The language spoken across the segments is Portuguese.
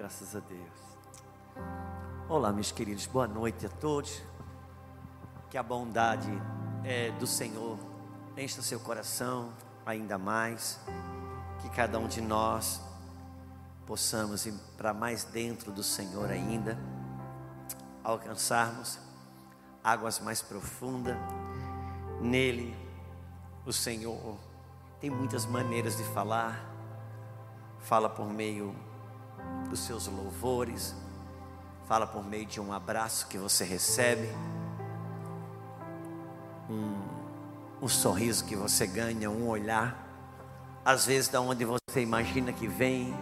Graças a Deus. Olá, meus queridos, boa noite a todos. Que a bondade é, do Senhor encha seu coração ainda mais. Que cada um de nós possamos ir para mais dentro do Senhor ainda, alcançarmos águas mais profundas. Nele, o Senhor tem muitas maneiras de falar. Fala por meio dos seus louvores, fala por meio de um abraço que você recebe, um, um sorriso que você ganha, um olhar, às vezes da onde você imagina que vem,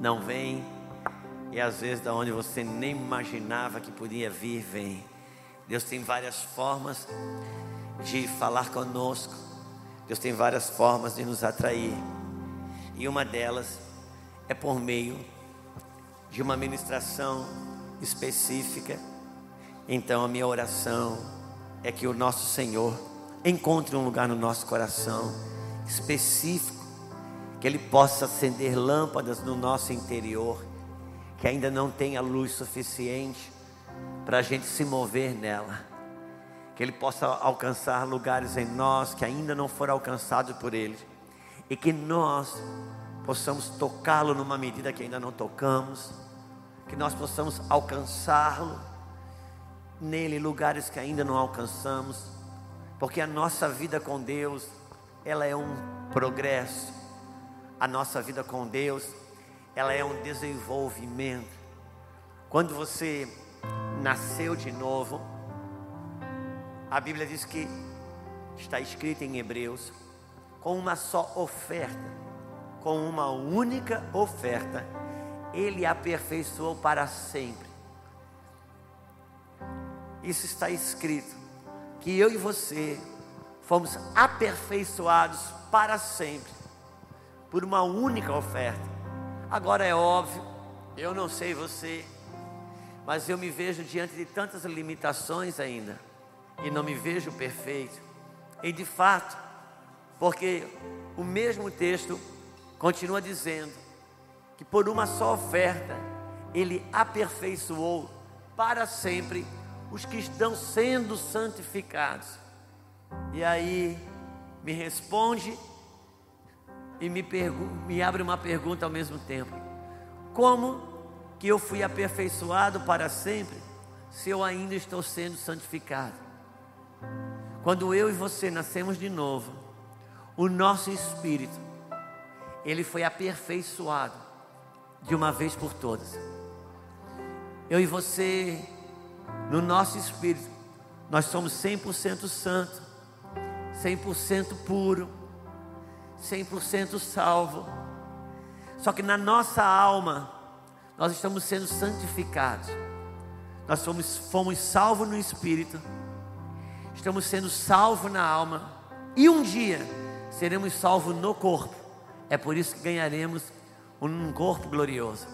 não vem, e às vezes da onde você nem imaginava que podia vir, vem. Deus tem várias formas de falar conosco. Deus tem várias formas de nos atrair. E uma delas é por meio de uma ministração específica. Então a minha oração é que o nosso Senhor encontre um lugar no nosso coração específico, que Ele possa acender lâmpadas no nosso interior, que ainda não tenha luz suficiente para a gente se mover nela, que Ele possa alcançar lugares em nós que ainda não foram alcançados por Ele, e que nós possamos tocá-lo numa medida que ainda não tocamos, que nós possamos alcançá-lo nele lugares que ainda não alcançamos, porque a nossa vida com Deus, ela é um progresso. A nossa vida com Deus, ela é um desenvolvimento. Quando você nasceu de novo, a Bíblia diz que está escrito em Hebreus, com uma só oferta com uma única oferta, Ele aperfeiçoou para sempre. Isso está escrito, que eu e você fomos aperfeiçoados para sempre, por uma única oferta. Agora é óbvio, eu não sei você, mas eu me vejo diante de tantas limitações ainda, e não me vejo perfeito. E de fato, porque o mesmo texto continua dizendo que por uma só oferta ele aperfeiçoou para sempre os que estão sendo santificados. E aí me responde e me, me abre uma pergunta ao mesmo tempo: como que eu fui aperfeiçoado para sempre se eu ainda estou sendo santificado? Quando eu e você nascemos de novo, o nosso espírito ele foi aperfeiçoado de uma vez por todas. Eu e você, no nosso espírito, nós somos 100% santo, 100% puro, 100% salvo. Só que na nossa alma, nós estamos sendo santificados. Nós fomos, fomos salvos no espírito, estamos sendo salvos na alma, e um dia seremos salvos no corpo. É por isso que ganharemos um corpo glorioso.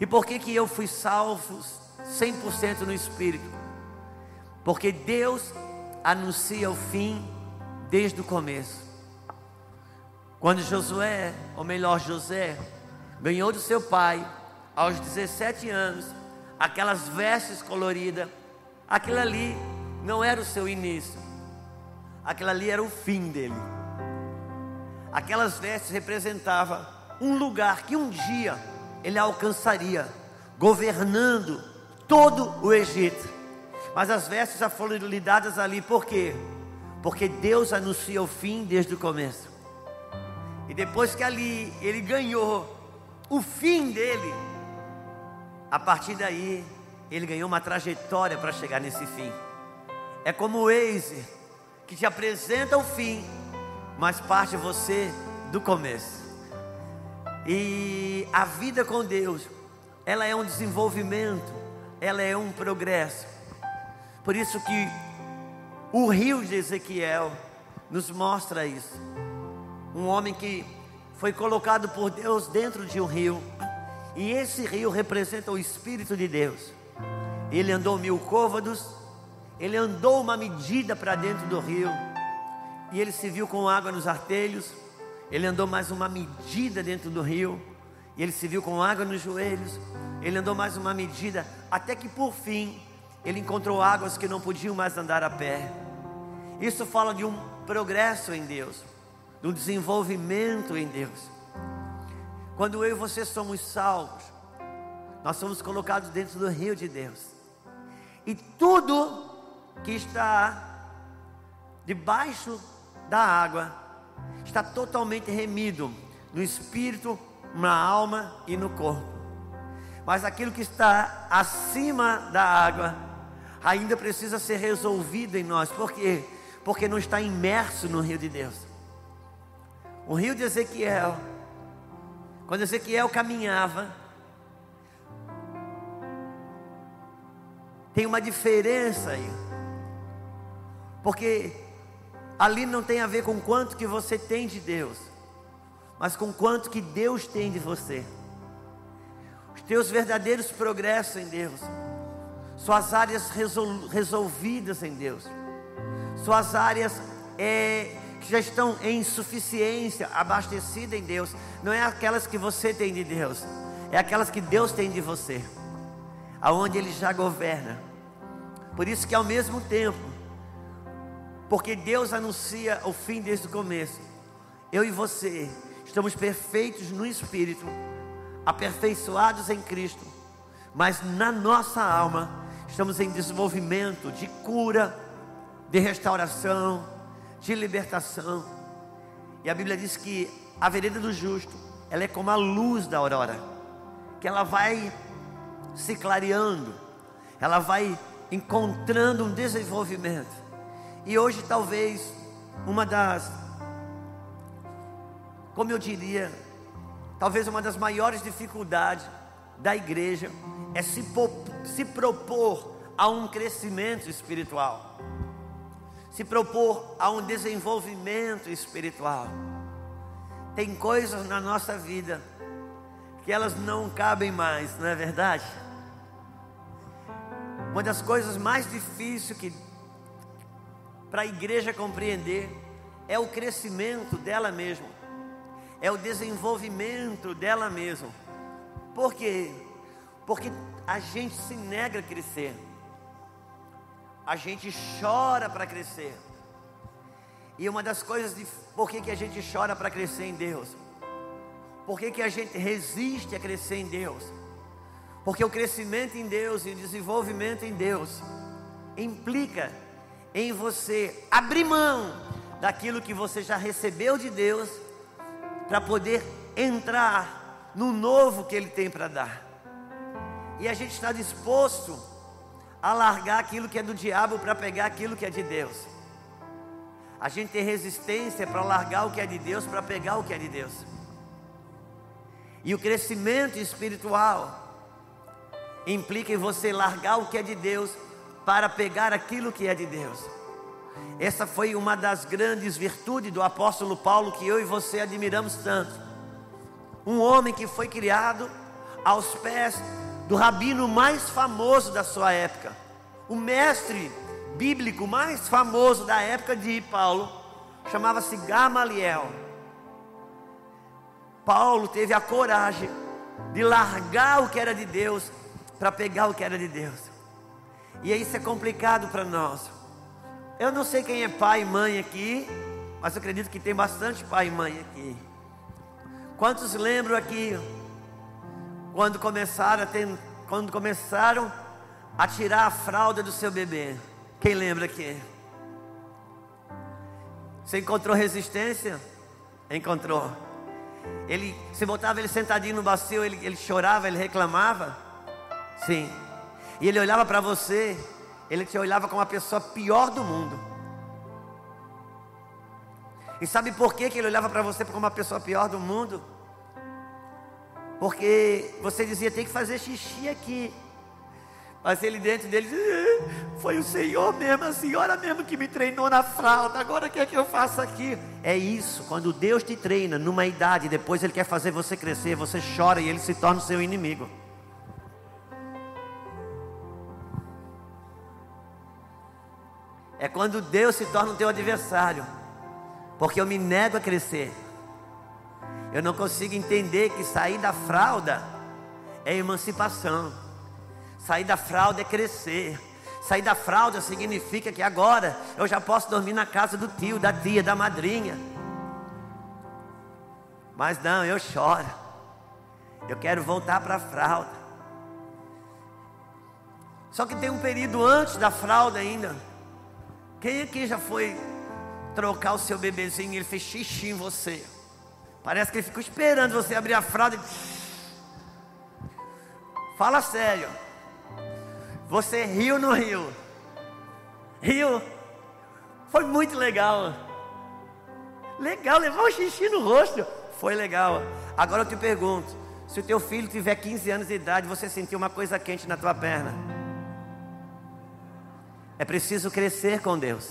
E por que, que eu fui salvo 100% no Espírito? Porque Deus anuncia o fim desde o começo. Quando Josué, ou melhor, José, ganhou do seu pai, aos 17 anos, aquelas vestes coloridas, aquilo ali não era o seu início, aquilo ali era o fim dele. Aquelas vestes representavam um lugar que um dia ele alcançaria, governando todo o Egito. Mas as vestes já foram lhe dadas ali, por quê? Porque Deus anuncia o fim desde o começo. E depois que ali ele ganhou o fim dele, a partir daí ele ganhou uma trajetória para chegar nesse fim. É como o Waze que te apresenta o fim mas parte você do começo. E a vida com Deus, ela é um desenvolvimento, ela é um progresso. Por isso que o rio de Ezequiel nos mostra isso. Um homem que foi colocado por Deus dentro de um rio, e esse rio representa o Espírito de Deus. Ele andou mil côvados, ele andou uma medida para dentro do rio e ele se viu com água nos artelhos. Ele andou mais uma medida dentro do rio E ele se viu com água nos joelhos. Ele andou mais uma medida, até que por fim ele encontrou águas que não podiam mais andar a pé. Isso fala de um progresso em Deus, de um desenvolvimento em Deus. Quando eu e você somos salvos, nós somos colocados dentro do rio de Deus. E tudo que está debaixo da água está totalmente remido no espírito, na alma e no corpo. Mas aquilo que está acima da água ainda precisa ser resolvido em nós. Por quê? Porque não está imerso no rio de Deus. O rio de Ezequiel, quando Ezequiel caminhava, tem uma diferença aí. Porque ali não tem a ver com quanto que você tem de Deus, mas com quanto que Deus tem de você. Os teus verdadeiros progressos em Deus, suas áreas resol, resolvidas em Deus, suas áreas é, que já estão em suficiência, abastecidas em Deus, não é aquelas que você tem de Deus, é aquelas que Deus tem de você, aonde Ele já governa. Por isso que ao mesmo tempo porque Deus anuncia o fim desde o começo. Eu e você estamos perfeitos no espírito, aperfeiçoados em Cristo, mas na nossa alma estamos em desenvolvimento de cura, de restauração, de libertação. E a Bíblia diz que a vereda do justo, ela é como a luz da aurora, que ela vai se clareando, ela vai encontrando um desenvolvimento. E hoje talvez uma das, como eu diria, talvez uma das maiores dificuldades da igreja é se, se propor a um crescimento espiritual, se propor a um desenvolvimento espiritual. Tem coisas na nossa vida que elas não cabem mais, não é verdade? Uma das coisas mais difíceis que para a igreja compreender é o crescimento dela mesma, é o desenvolvimento dela mesma. Por quê? Porque a gente se nega a crescer, a gente chora para crescer. E uma das coisas de por que, que a gente chora para crescer em Deus? Por que, que a gente resiste a crescer em Deus? Porque o crescimento em Deus e o desenvolvimento em Deus implica em você abrir mão daquilo que você já recebeu de Deus, para poder entrar no novo que Ele tem para dar. E a gente está disposto a largar aquilo que é do diabo para pegar aquilo que é de Deus. A gente tem resistência para largar o que é de Deus para pegar o que é de Deus. E o crescimento espiritual implica em você largar o que é de Deus para pegar aquilo que é de Deus. Essa foi uma das grandes virtudes do apóstolo Paulo que eu e você admiramos tanto. Um homem que foi criado aos pés do rabino mais famoso da sua época, o mestre bíblico mais famoso da época de Paulo, chamava-se Gamaliel. Paulo teve a coragem de largar o que era de Deus para pegar o que era de Deus. E isso é complicado para nós. Eu não sei quem é pai e mãe aqui, mas eu acredito que tem bastante pai e mãe aqui. Quantos lembram aqui quando começaram a ter, quando começaram a tirar a fralda do seu bebê? Quem lembra aqui? Você encontrou resistência? Encontrou. Ele, você botava ele sentadinho no bacio, ele, ele chorava, ele reclamava? Sim. E ele olhava para você, ele te olhava como a pessoa pior do mundo. E sabe por que, que ele olhava para você como uma pessoa pior do mundo? Porque você dizia, tem que fazer xixi aqui. Mas ele dentro dele dizia, foi o Senhor mesmo, a senhora mesmo que me treinou na fralda, agora o que é que eu faço aqui? É isso, quando Deus te treina numa idade, depois Ele quer fazer você crescer, você chora e Ele se torna o seu inimigo. É quando Deus se torna o teu adversário. Porque eu me nego a crescer. Eu não consigo entender que sair da fralda é emancipação. Sair da fralda é crescer. Sair da fralda significa que agora eu já posso dormir na casa do tio, da tia, da madrinha. Mas não, eu choro. Eu quero voltar para a fralda. Só que tem um período antes da fralda ainda. Quem aqui já foi trocar o seu bebezinho e ele fez xixi em você? Parece que ele ficou esperando você abrir a fralda e. Fala sério. Você riu ou não riu? Riu? Foi muito legal. Legal, levar um xixi no rosto. Foi legal. Agora eu te pergunto: se o teu filho tiver 15 anos de idade, você sentiu uma coisa quente na tua perna? É preciso crescer com Deus.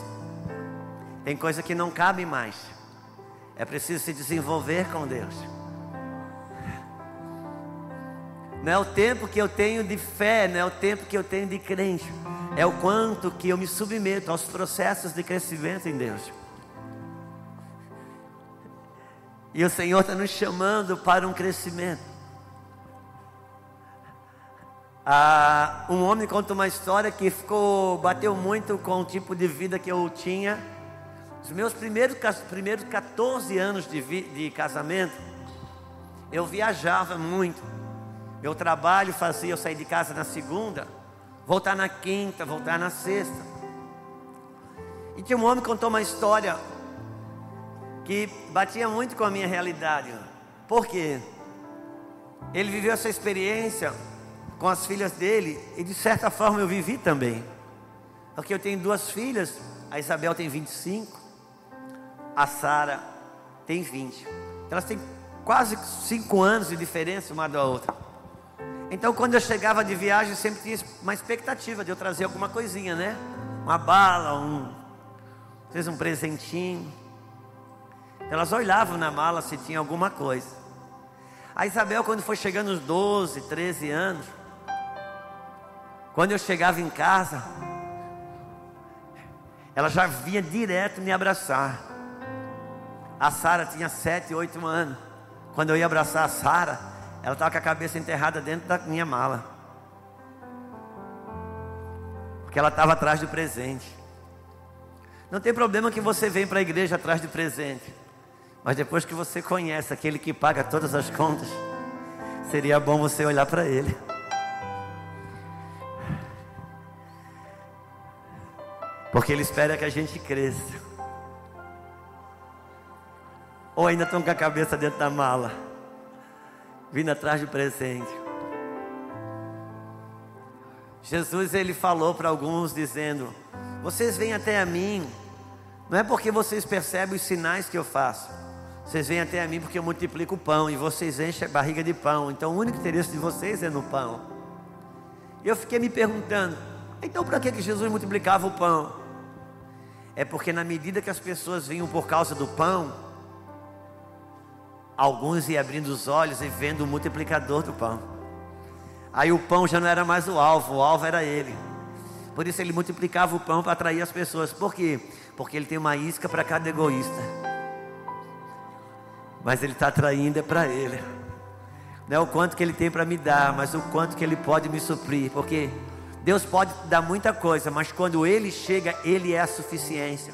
Tem coisa que não cabe mais. É preciso se desenvolver com Deus. Não é o tempo que eu tenho de fé, não é o tempo que eu tenho de crente. É o quanto que eu me submeto aos processos de crescimento em Deus. E o Senhor está nos chamando para um crescimento. Ah, um homem conta uma história que ficou, bateu muito com o tipo de vida que eu tinha os meus primeiros, primeiros 14 anos de, vi, de casamento, eu viajava muito. Meu trabalho fazia eu sair de casa na segunda, voltar na quinta, voltar na sexta. E tinha um homem que contou uma história que batia muito com a minha realidade. Por quê? Ele viveu essa experiência com as filhas dele e de certa forma eu vivi também. Porque eu tenho duas filhas, a Isabel tem 25 a Sara tem 20. Elas têm quase 5 anos de diferença uma da outra. Então, quando eu chegava de viagem, sempre tinha uma expectativa de eu trazer alguma coisinha, né? Uma bala, um, fez um presentinho. Elas olhavam na mala se tinha alguma coisa. A Isabel, quando foi chegando uns 12, 13 anos, quando eu chegava em casa, ela já vinha direto me abraçar. A Sara tinha sete, oito anos. Quando eu ia abraçar a Sara, ela estava com a cabeça enterrada dentro da minha mala. Porque ela estava atrás do presente. Não tem problema que você vem para a igreja atrás do presente. Mas depois que você conhece aquele que paga todas as contas, seria bom você olhar para ele. Porque ele espera que a gente cresça ou ainda estão com a cabeça dentro da mala, vindo atrás do presente. Jesus ele falou para alguns dizendo: Vocês vêm até a mim, não é porque vocês percebem os sinais que eu faço. Vocês vêm até a mim porque eu multiplico o pão e vocês enchem a barriga de pão. Então o único interesse de vocês é no pão. E eu fiquei me perguntando: então para que Jesus multiplicava o pão? É porque na medida que as pessoas vinham por causa do pão, Alguns iam abrindo os olhos e vendo o multiplicador do pão. Aí o pão já não era mais o alvo, o alvo era ele. Por isso ele multiplicava o pão para atrair as pessoas. Por quê? Porque ele tem uma isca para cada egoísta. Mas ele está atraindo é para ele. Não é o quanto que ele tem para me dar, mas o quanto que ele pode me suprir. Porque Deus pode dar muita coisa, mas quando ele chega, ele é a suficiência.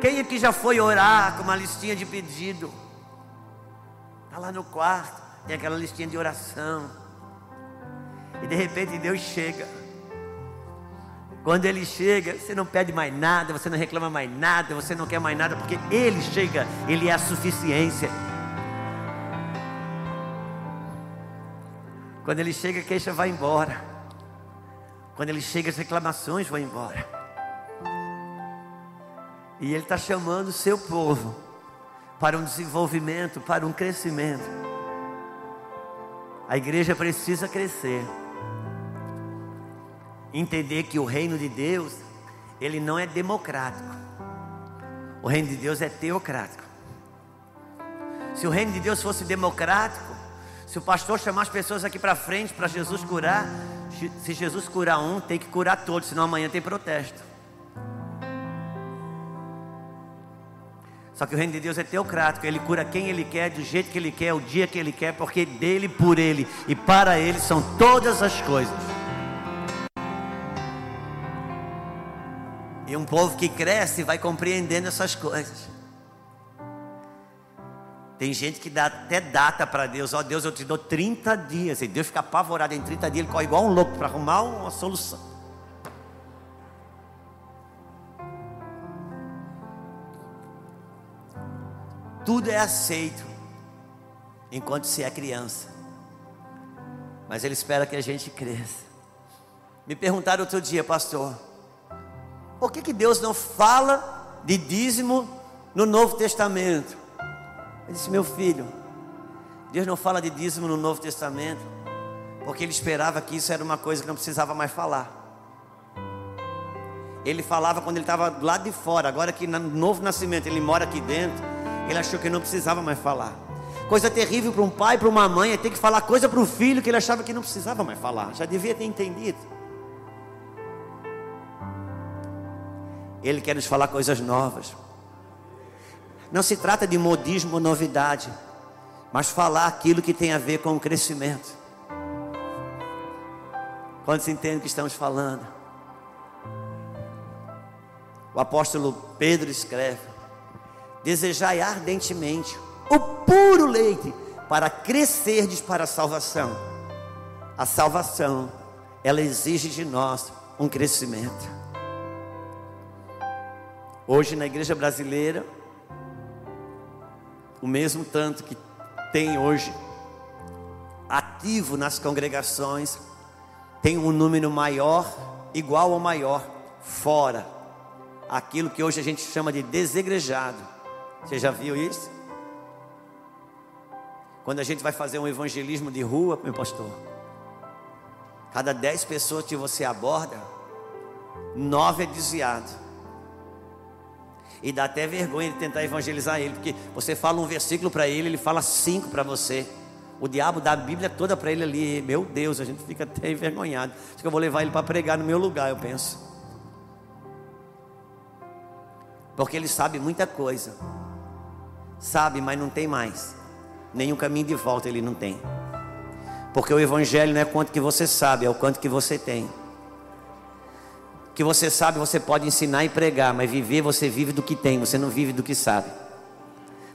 Quem aqui já foi orar com uma listinha de pedido? Está lá no quarto, tem aquela listinha de oração. E de repente Deus chega. Quando Ele chega, você não pede mais nada, você não reclama mais nada, você não quer mais nada, porque Ele chega, Ele é a suficiência. Quando Ele chega, a queixa vai embora. Quando Ele chega, as reclamações vão embora. E Ele está chamando o seu povo para um desenvolvimento, para um crescimento. A igreja precisa crescer. Entender que o reino de Deus, ele não é democrático. O reino de Deus é teocrático. Se o reino de Deus fosse democrático, se o pastor chamar as pessoas aqui para frente para Jesus curar, se Jesus curar um, tem que curar todos, senão amanhã tem protesto. Só que o reino de Deus é teocrático, ele cura quem ele quer, do jeito que ele quer, o dia que ele quer, porque dele, por ele e para ele são todas as coisas. E um povo que cresce vai compreendendo essas coisas. Tem gente que dá até data para Deus, ó oh, Deus, eu te dou 30 dias. E Deus fica apavorado em 30 dias, ele corre igual um louco para arrumar uma solução. Tudo é aceito enquanto se é criança. Mas ele espera que a gente cresça. Me perguntaram outro dia, pastor, por que, que Deus não fala de dízimo no Novo Testamento? Eu disse, meu filho, Deus não fala de dízimo no Novo Testamento, porque ele esperava que isso era uma coisa que não precisava mais falar. Ele falava quando ele estava lado de fora, agora que no novo nascimento ele mora aqui dentro, ele achou que não precisava mais falar. Coisa terrível para um pai, para uma mãe, é ter que falar coisa para o filho que ele achava que não precisava mais falar. Já devia ter entendido. Ele quer nos falar coisas novas. Não se trata de modismo ou novidade, mas falar aquilo que tem a ver com o crescimento. Quando se entende o que estamos falando? O apóstolo Pedro escreve: Desejai ardentemente o puro leite para crescerdes para a salvação. A salvação, ela exige de nós um crescimento. Hoje na igreja brasileira, o mesmo tanto que tem hoje ativo nas congregações, tem um número maior, igual ou maior, fora. Aquilo que hoje a gente chama de desegrejado. Você já viu isso? Quando a gente vai fazer um evangelismo de rua, meu pastor, cada dez pessoas que você aborda, nove é desviado. E dá até vergonha de tentar evangelizar ele, porque você fala um versículo para ele, ele fala cinco para você. O diabo dá a Bíblia toda para ele ali. Meu Deus, a gente fica até envergonhado. Acho que eu vou levar ele para pregar no meu lugar, eu penso. Porque ele sabe muita coisa. Sabe, mas não tem mais. Nenhum caminho de volta ele não tem. Porque o evangelho não é quanto que você sabe, é o quanto que você tem que você sabe, você pode ensinar e pregar, mas viver você vive do que tem, você não vive do que sabe.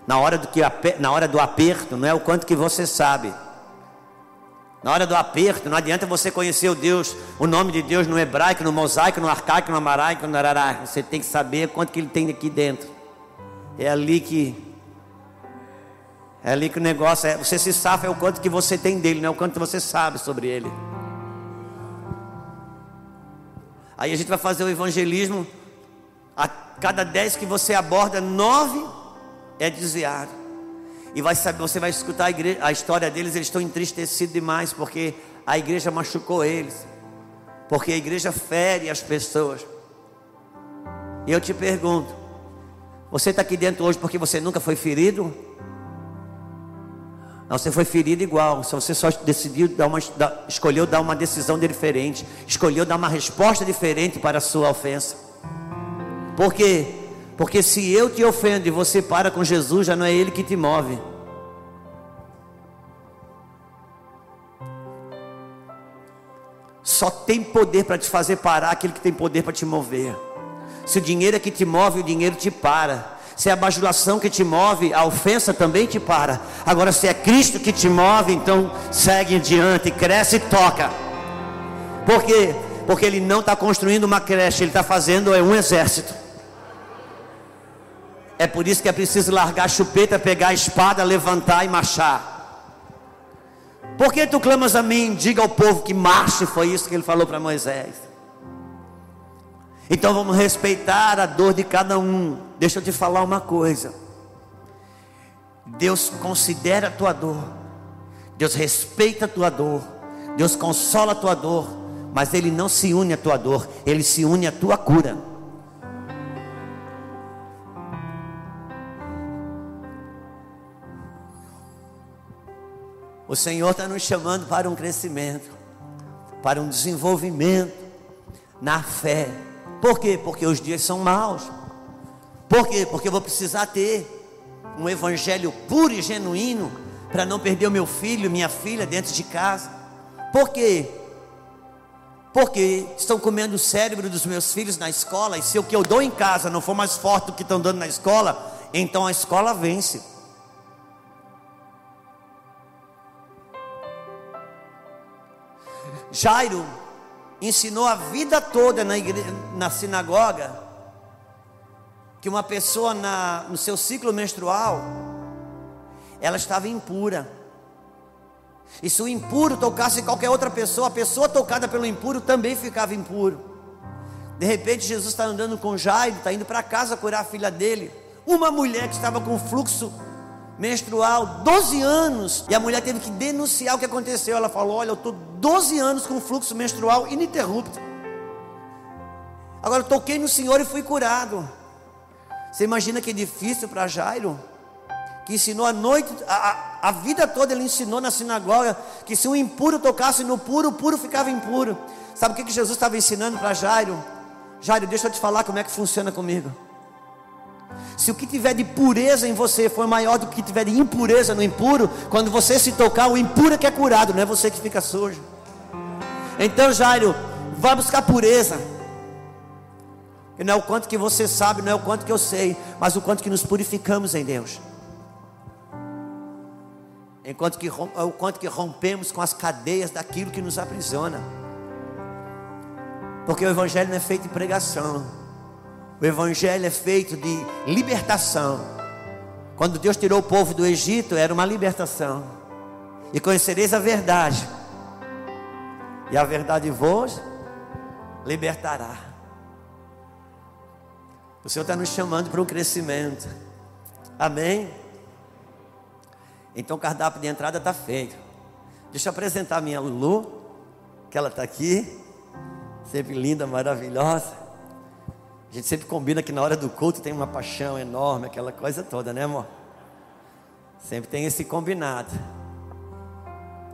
Na hora do, que, na hora do aperto, não é o quanto que você sabe. Na hora do aperto, não adianta você conhecer o Deus, o nome de Deus no hebraico, no mosaico, no arcaico, no amaraico, no arará. Você tem que saber quanto que ele tem aqui dentro. É ali que é ali que o negócio é. Você se safa é o quanto que você tem dele, não é o quanto você sabe sobre ele. Aí a gente vai fazer o evangelismo. A cada dez que você aborda, nove é desviado. E vai saber, você vai escutar a, igreja, a história deles, eles estão entristecidos demais, porque a igreja machucou eles. Porque a igreja fere as pessoas. E eu te pergunto: você está aqui dentro hoje porque você nunca foi ferido? Não, você foi ferido igual. Se você só decidiu dar uma, escolheu dar uma decisão diferente, escolheu dar uma resposta diferente para a sua ofensa. Por quê? Porque se eu te ofendo e você para com Jesus, já não é Ele que te move. Só tem poder para te fazer parar aquele que tem poder para te mover. Se o dinheiro é que te move, o dinheiro te para. Se é a bajulação que te move, a ofensa também te para. Agora, se é Cristo que te move, então segue adiante, cresce e toca. Por quê? Porque Ele não está construindo uma creche, Ele está fazendo é um exército. É por isso que é preciso largar a chupeta, pegar a espada, levantar e marchar. Por que tu clamas a mim? Diga ao povo que marche, foi isso que ele falou para Moisés. Então vamos respeitar a dor de cada um. Deixa eu te falar uma coisa. Deus considera a tua dor. Deus respeita a tua dor. Deus consola a tua dor. Mas Ele não se une à tua dor. Ele se une à tua cura. O Senhor está nos chamando para um crescimento, para um desenvolvimento na fé por quê? Porque os dias são maus. Por quê? Porque eu vou precisar ter. um evangelho puro e genuíno para não perder o meu filho, minha filha dentro de casa. Por quê? Porque estão comendo o cérebro dos meus filhos na escola, e se o que eu dou em casa não for mais forte do que estão dando na escola, então a escola vence. Jairo ensinou a vida toda na, igreja, na sinagoga que uma pessoa na, no seu ciclo menstrual ela estava impura. E se o impuro tocasse qualquer outra pessoa, a pessoa tocada pelo impuro também ficava impuro. De repente, Jesus está andando com Jairo, está indo para casa curar a filha dele. Uma mulher que estava com fluxo menstrual, 12 anos, e a mulher teve que denunciar o que aconteceu. Ela falou: Olha, eu estou 12 anos com fluxo menstrual ininterrupto. Agora eu toquei no Senhor e fui curado. Você imagina que difícil para Jairo? que ensinou a noite, a, a, vida toda ele ensinou na sinagoga que se um impuro tocasse no puro, o puro ficava impuro. Sabe o que, que Jesus estava ensinando para Jairo? Jairo, deixa eu te falar como é que funciona comigo. Se o que tiver de pureza em você for maior do que tiver de impureza no impuro, quando você se tocar, o impuro é que é curado, não é você que fica sujo. Então, Jairo, vá buscar pureza. E não é o quanto que você sabe, não é o quanto que eu sei, mas o quanto que nos purificamos em Deus enquanto que, enquanto que rompemos com as cadeias daquilo que nos aprisiona. Porque o Evangelho não é feito de pregação, o Evangelho é feito de libertação. Quando Deus tirou o povo do Egito, era uma libertação. E conhecereis a verdade, e a verdade vos libertará. O Senhor está nos chamando para um crescimento. Amém? Então o cardápio de entrada está feito. Deixa eu apresentar a minha Lulu, que ela está aqui, sempre linda, maravilhosa. A gente sempre combina que na hora do culto tem uma paixão enorme, aquela coisa toda, né, amor? Sempre tem esse combinado,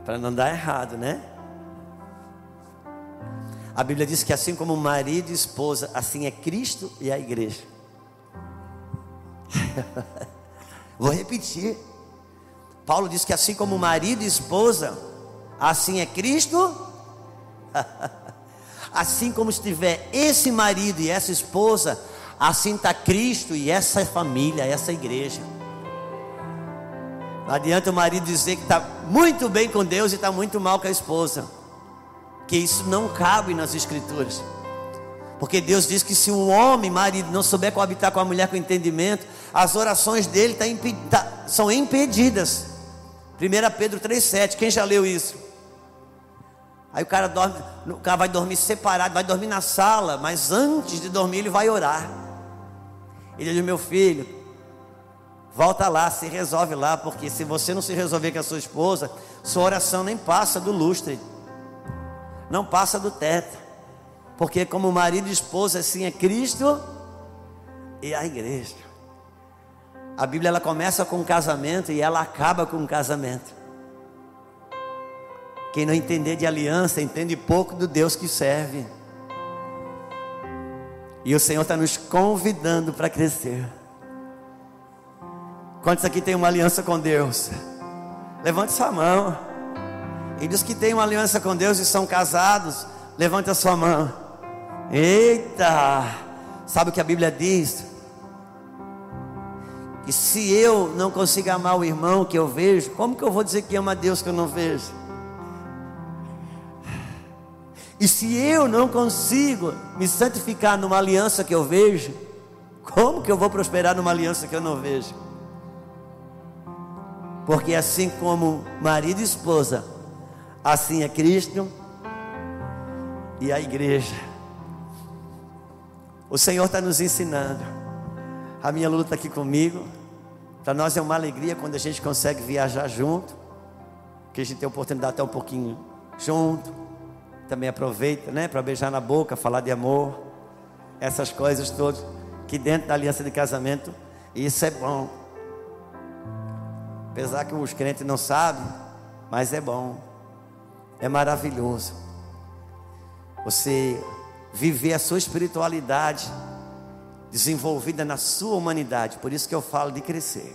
para não dar errado, né? A Bíblia diz que assim como marido e esposa, assim é Cristo e a igreja. Vou repetir. Paulo diz que assim como marido e esposa, assim é Cristo. assim como estiver esse marido e essa esposa, assim está Cristo e essa família, essa igreja. Não adianta o marido dizer que está muito bem com Deus e está muito mal com a esposa, que isso não cabe nas Escrituras. Porque Deus diz que se o homem, marido, não souber coabitar com a mulher com entendimento, as orações dele tá tá, são impedidas. 1 Pedro 3,7, quem já leu isso? Aí o cara dorme, o cara vai dormir separado, vai dormir na sala, mas antes de dormir ele vai orar. Ele diz: Meu filho, volta lá, se resolve lá, porque se você não se resolver com a sua esposa, sua oração nem passa do lustre, não passa do teto, porque como marido e esposa, assim é Cristo e a igreja. A Bíblia ela começa com um casamento e ela acaba com um casamento. Quem não entender de aliança, entende pouco do Deus que serve. E o Senhor está nos convidando para crescer. Quantos aqui tem uma aliança com Deus? Levante sua mão. E dos que têm uma aliança com Deus e são casados, levante a sua mão. Eita! Sabe o que a Bíblia diz? que se eu não consigo amar o irmão que eu vejo, como que eu vou dizer que ama a Deus que eu não vejo? E se eu não consigo me santificar numa aliança que eu vejo, como que eu vou prosperar numa aliança que eu não vejo? Porque assim como marido e esposa, assim é Cristo e a igreja. O Senhor está nos ensinando. A minha luta está aqui comigo. Para nós é uma alegria quando a gente consegue viajar junto. Que a gente tem a oportunidade de estar um pouquinho junto. Também aproveita, né? Para beijar na boca, falar de amor. Essas coisas todas. Que dentro da aliança de casamento, isso é bom. Apesar que os crentes não sabem, mas é bom. É maravilhoso. Você viver a sua espiritualidade desenvolvida na sua humanidade. Por isso que eu falo de crescer.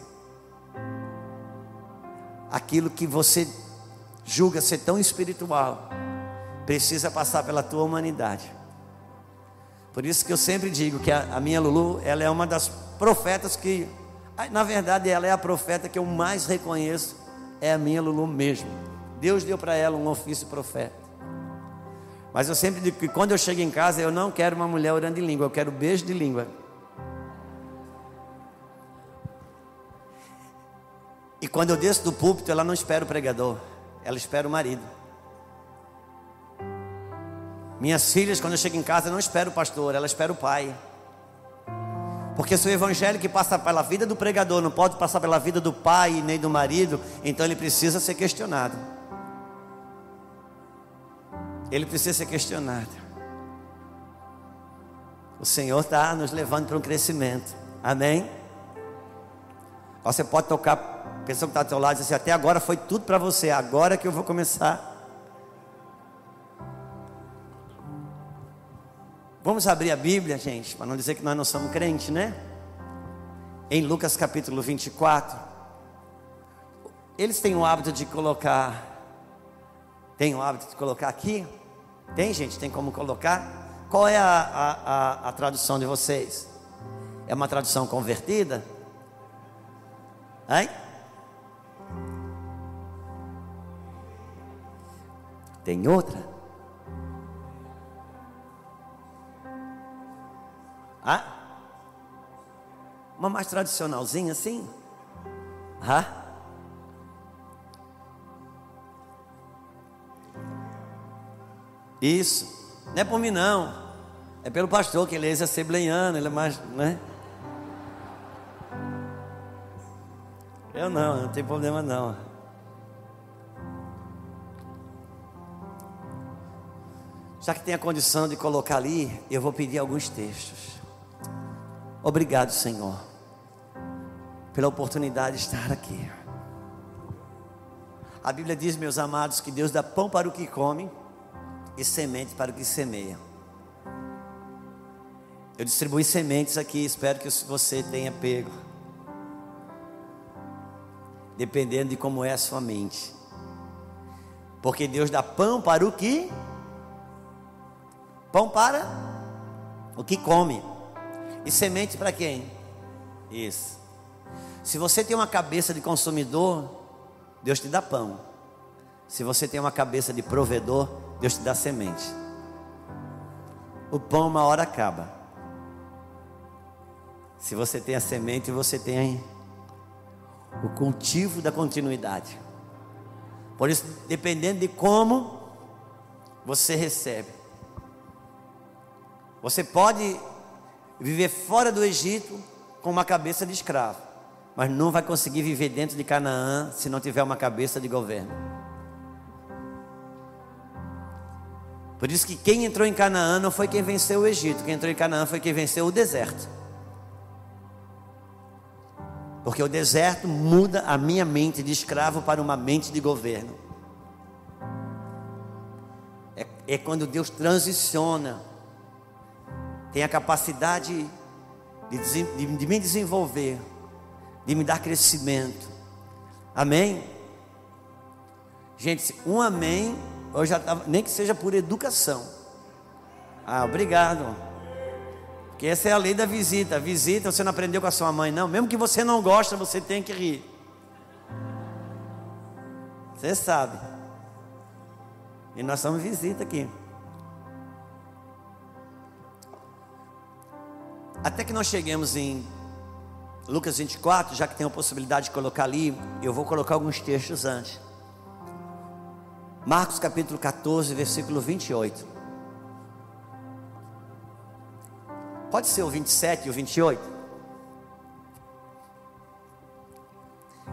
aquilo que você julga ser tão espiritual, precisa passar pela tua humanidade. Por isso que eu sempre digo que a, a minha Lulu, ela é uma das profetas que, na verdade, ela é a profeta que eu mais reconheço, é a minha Lulu mesmo. Deus deu para ela um ofício profeta. Mas eu sempre digo que quando eu chego em casa, eu não quero uma mulher orando em língua, eu quero beijo de língua. E quando eu desço do púlpito, ela não espera o pregador, ela espera o marido. Minhas filhas, quando eu chego em casa, não espero o pastor, ela espera o pai. Porque se o evangelho que passa pela vida do pregador não pode passar pela vida do pai nem do marido, então ele precisa ser questionado. Ele precisa ser questionado. O Senhor está nos levando para um crescimento. Amém? Você pode tocar pessoa que está ao teu lado diz assim: Até agora foi tudo para você, agora que eu vou começar. Vamos abrir a Bíblia, gente, para não dizer que nós não somos crentes, né? Em Lucas capítulo 24. Eles têm o hábito de colocar. Tem o hábito de colocar aqui? Tem, gente? Tem como colocar? Qual é a, a, a, a tradução de vocês? É uma tradução convertida? Hein? Tem outra? Ah? Uma mais tradicionalzinha assim? Ah? Isso. Não é por mim não. É pelo pastor que ele é ex-assembleiano, ele é mais, né? Eu não, não tem problema não. Já que tem a condição de colocar ali, eu vou pedir alguns textos. Obrigado, Senhor, pela oportunidade de estar aqui. A Bíblia diz, meus amados, que Deus dá pão para o que come e semente para o que semeia. Eu distribuí sementes aqui, espero que você tenha pego. Dependendo de como é a sua mente. Porque Deus dá pão para o que Pão para o que come. E semente para quem? Isso. Se você tem uma cabeça de consumidor, Deus te dá pão. Se você tem uma cabeça de provedor, Deus te dá semente. O pão uma hora acaba. Se você tem a semente, você tem o cultivo da continuidade. Por isso, dependendo de como você recebe, você pode viver fora do Egito com uma cabeça de escravo, mas não vai conseguir viver dentro de Canaã se não tiver uma cabeça de governo. Por isso que quem entrou em Canaã não foi quem venceu o Egito, quem entrou em Canaã foi quem venceu o deserto. Porque o deserto muda a minha mente de escravo para uma mente de governo. É, é quando Deus transiciona tem a capacidade de, de, de me desenvolver, de me dar crescimento. Amém? Gente, um amém, eu já tava, nem que seja por educação. Ah, obrigado. Porque essa é a lei da visita. visita você não aprendeu com a sua mãe, não. Mesmo que você não gosta, você tem que rir. Você sabe. E nós somos visita aqui. Até que nós cheguemos em Lucas 24, já que tem a possibilidade de colocar ali, eu vou colocar alguns textos antes. Marcos capítulo 14, versículo 28. Pode ser o 27 e o 28?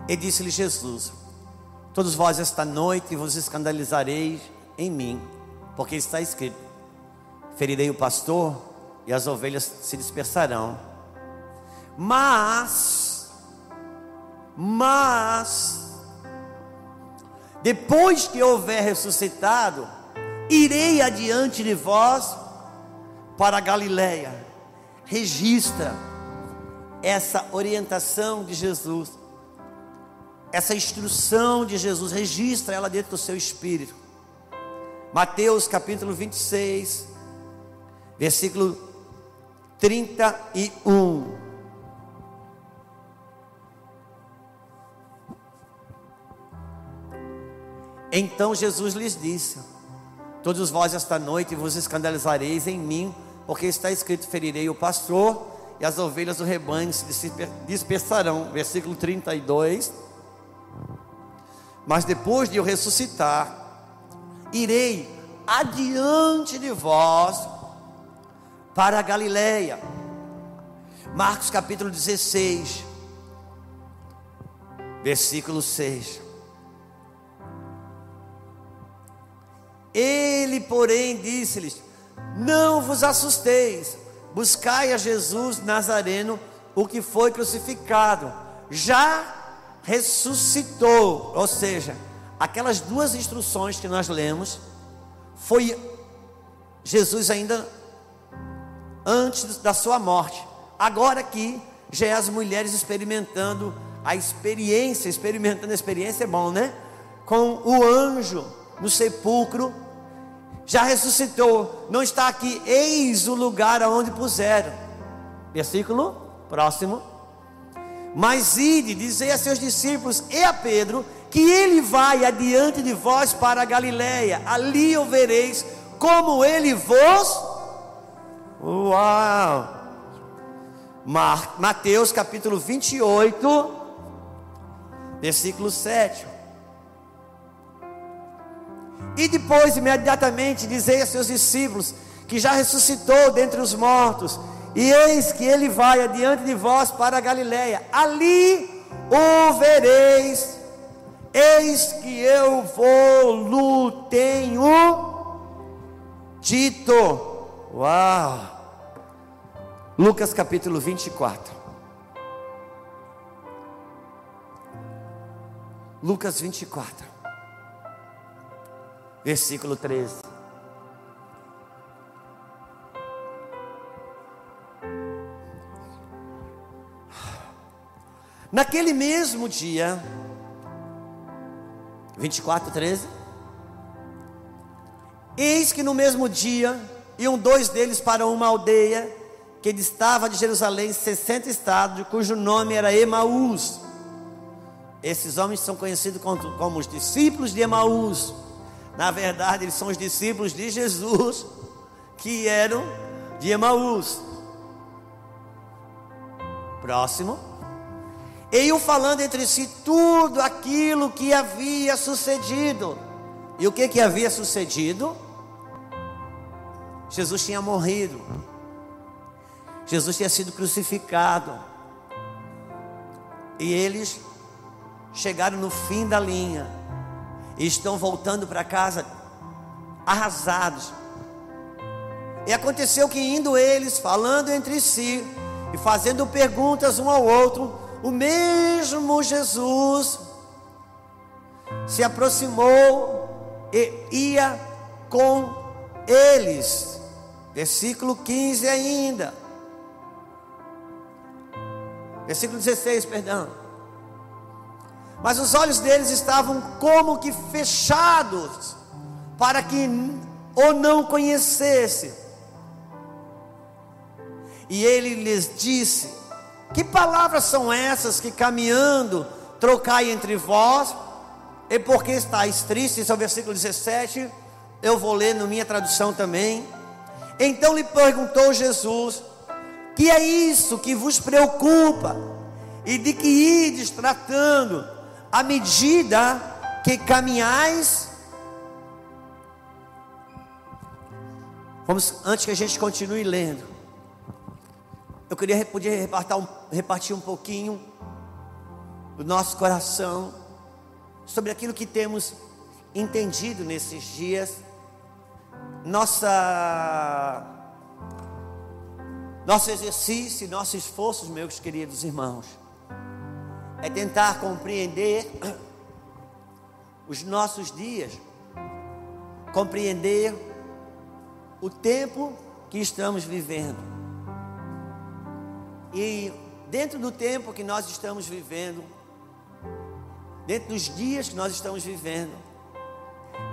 E disse-lhe Jesus: Todos vós esta noite vos escandalizareis em mim, porque está escrito: Ferirei o pastor e as ovelhas se dispersarão. Mas, mas, depois que houver ressuscitado, irei adiante de vós para a Galileia. Registra essa orientação de Jesus. essa instrução de Jesus, registra ela dentro do seu espírito. Mateus capítulo 26, versículo 31. Então Jesus lhes disse: Todos vós esta noite vos escandalizareis em mim, porque está escrito: Ferirei o pastor e as ovelhas do rebanho se dispersarão. Versículo 32. Mas depois de eu ressuscitar, irei adiante de vós para a Galileia. Marcos capítulo 16, versículo 6. Ele, porém, disse-lhes: Não vos assusteis, buscai a Jesus Nazareno, o que foi crucificado, já ressuscitou. Ou seja, aquelas duas instruções que nós lemos, foi Jesus ainda antes da sua morte. Agora aqui já é as mulheres experimentando a experiência, experimentando a experiência é bom, né? Com o anjo no sepulcro já ressuscitou, não está aqui, eis o lugar aonde puseram. Versículo próximo. Mas ide, dizei a seus discípulos e a Pedro, que ele vai adiante de vós para a Galiléia, ali o vereis, como ele vos. Uau! Mateus capítulo 28, versículo 7. E depois, imediatamente, dizei a seus discípulos que já ressuscitou dentre os mortos, e eis que ele vai adiante de vós para a Galiléia, ali o vereis, eis que eu vou tenho dito. Uau! Lucas capítulo 24. Lucas 24 versículo 13. Naquele mesmo dia, 24, 13. Eis que no mesmo dia iam dois deles para uma aldeia que distava de Jerusalém 60 estados, cujo nome era Emaús. Esses homens são conhecidos como, como os discípulos de Emaús. Na verdade, eles são os discípulos de Jesus que eram de Emaús. Próximo. E iam falando entre si tudo aquilo que havia sucedido. E o que que havia sucedido? Jesus tinha morrido. Jesus tinha sido crucificado. E eles chegaram no fim da linha e estão voltando para casa arrasados. E aconteceu que indo eles, falando entre si e fazendo perguntas um ao outro, o mesmo Jesus se aproximou e ia com eles. Versículo 15 ainda. Versículo 16, perdão. Mas os olhos deles estavam como que fechados, para que o não conhecesse. E ele lhes disse: Que palavras são essas que caminhando trocai entre vós? E porque estáis tristes? Esse é o versículo 17. Eu vou ler na minha tradução também. Então lhe perguntou Jesus: Que é isso que vos preocupa? E de que ides tratando? à medida que caminhais. Vamos, antes que a gente continue lendo, eu queria poder repartir um, repartir um pouquinho do nosso coração sobre aquilo que temos entendido nesses dias, nossa nosso exercício, nossos esforços, meus queridos irmãos é tentar compreender os nossos dias, compreender o tempo que estamos vivendo. E dentro do tempo que nós estamos vivendo, dentro dos dias que nós estamos vivendo,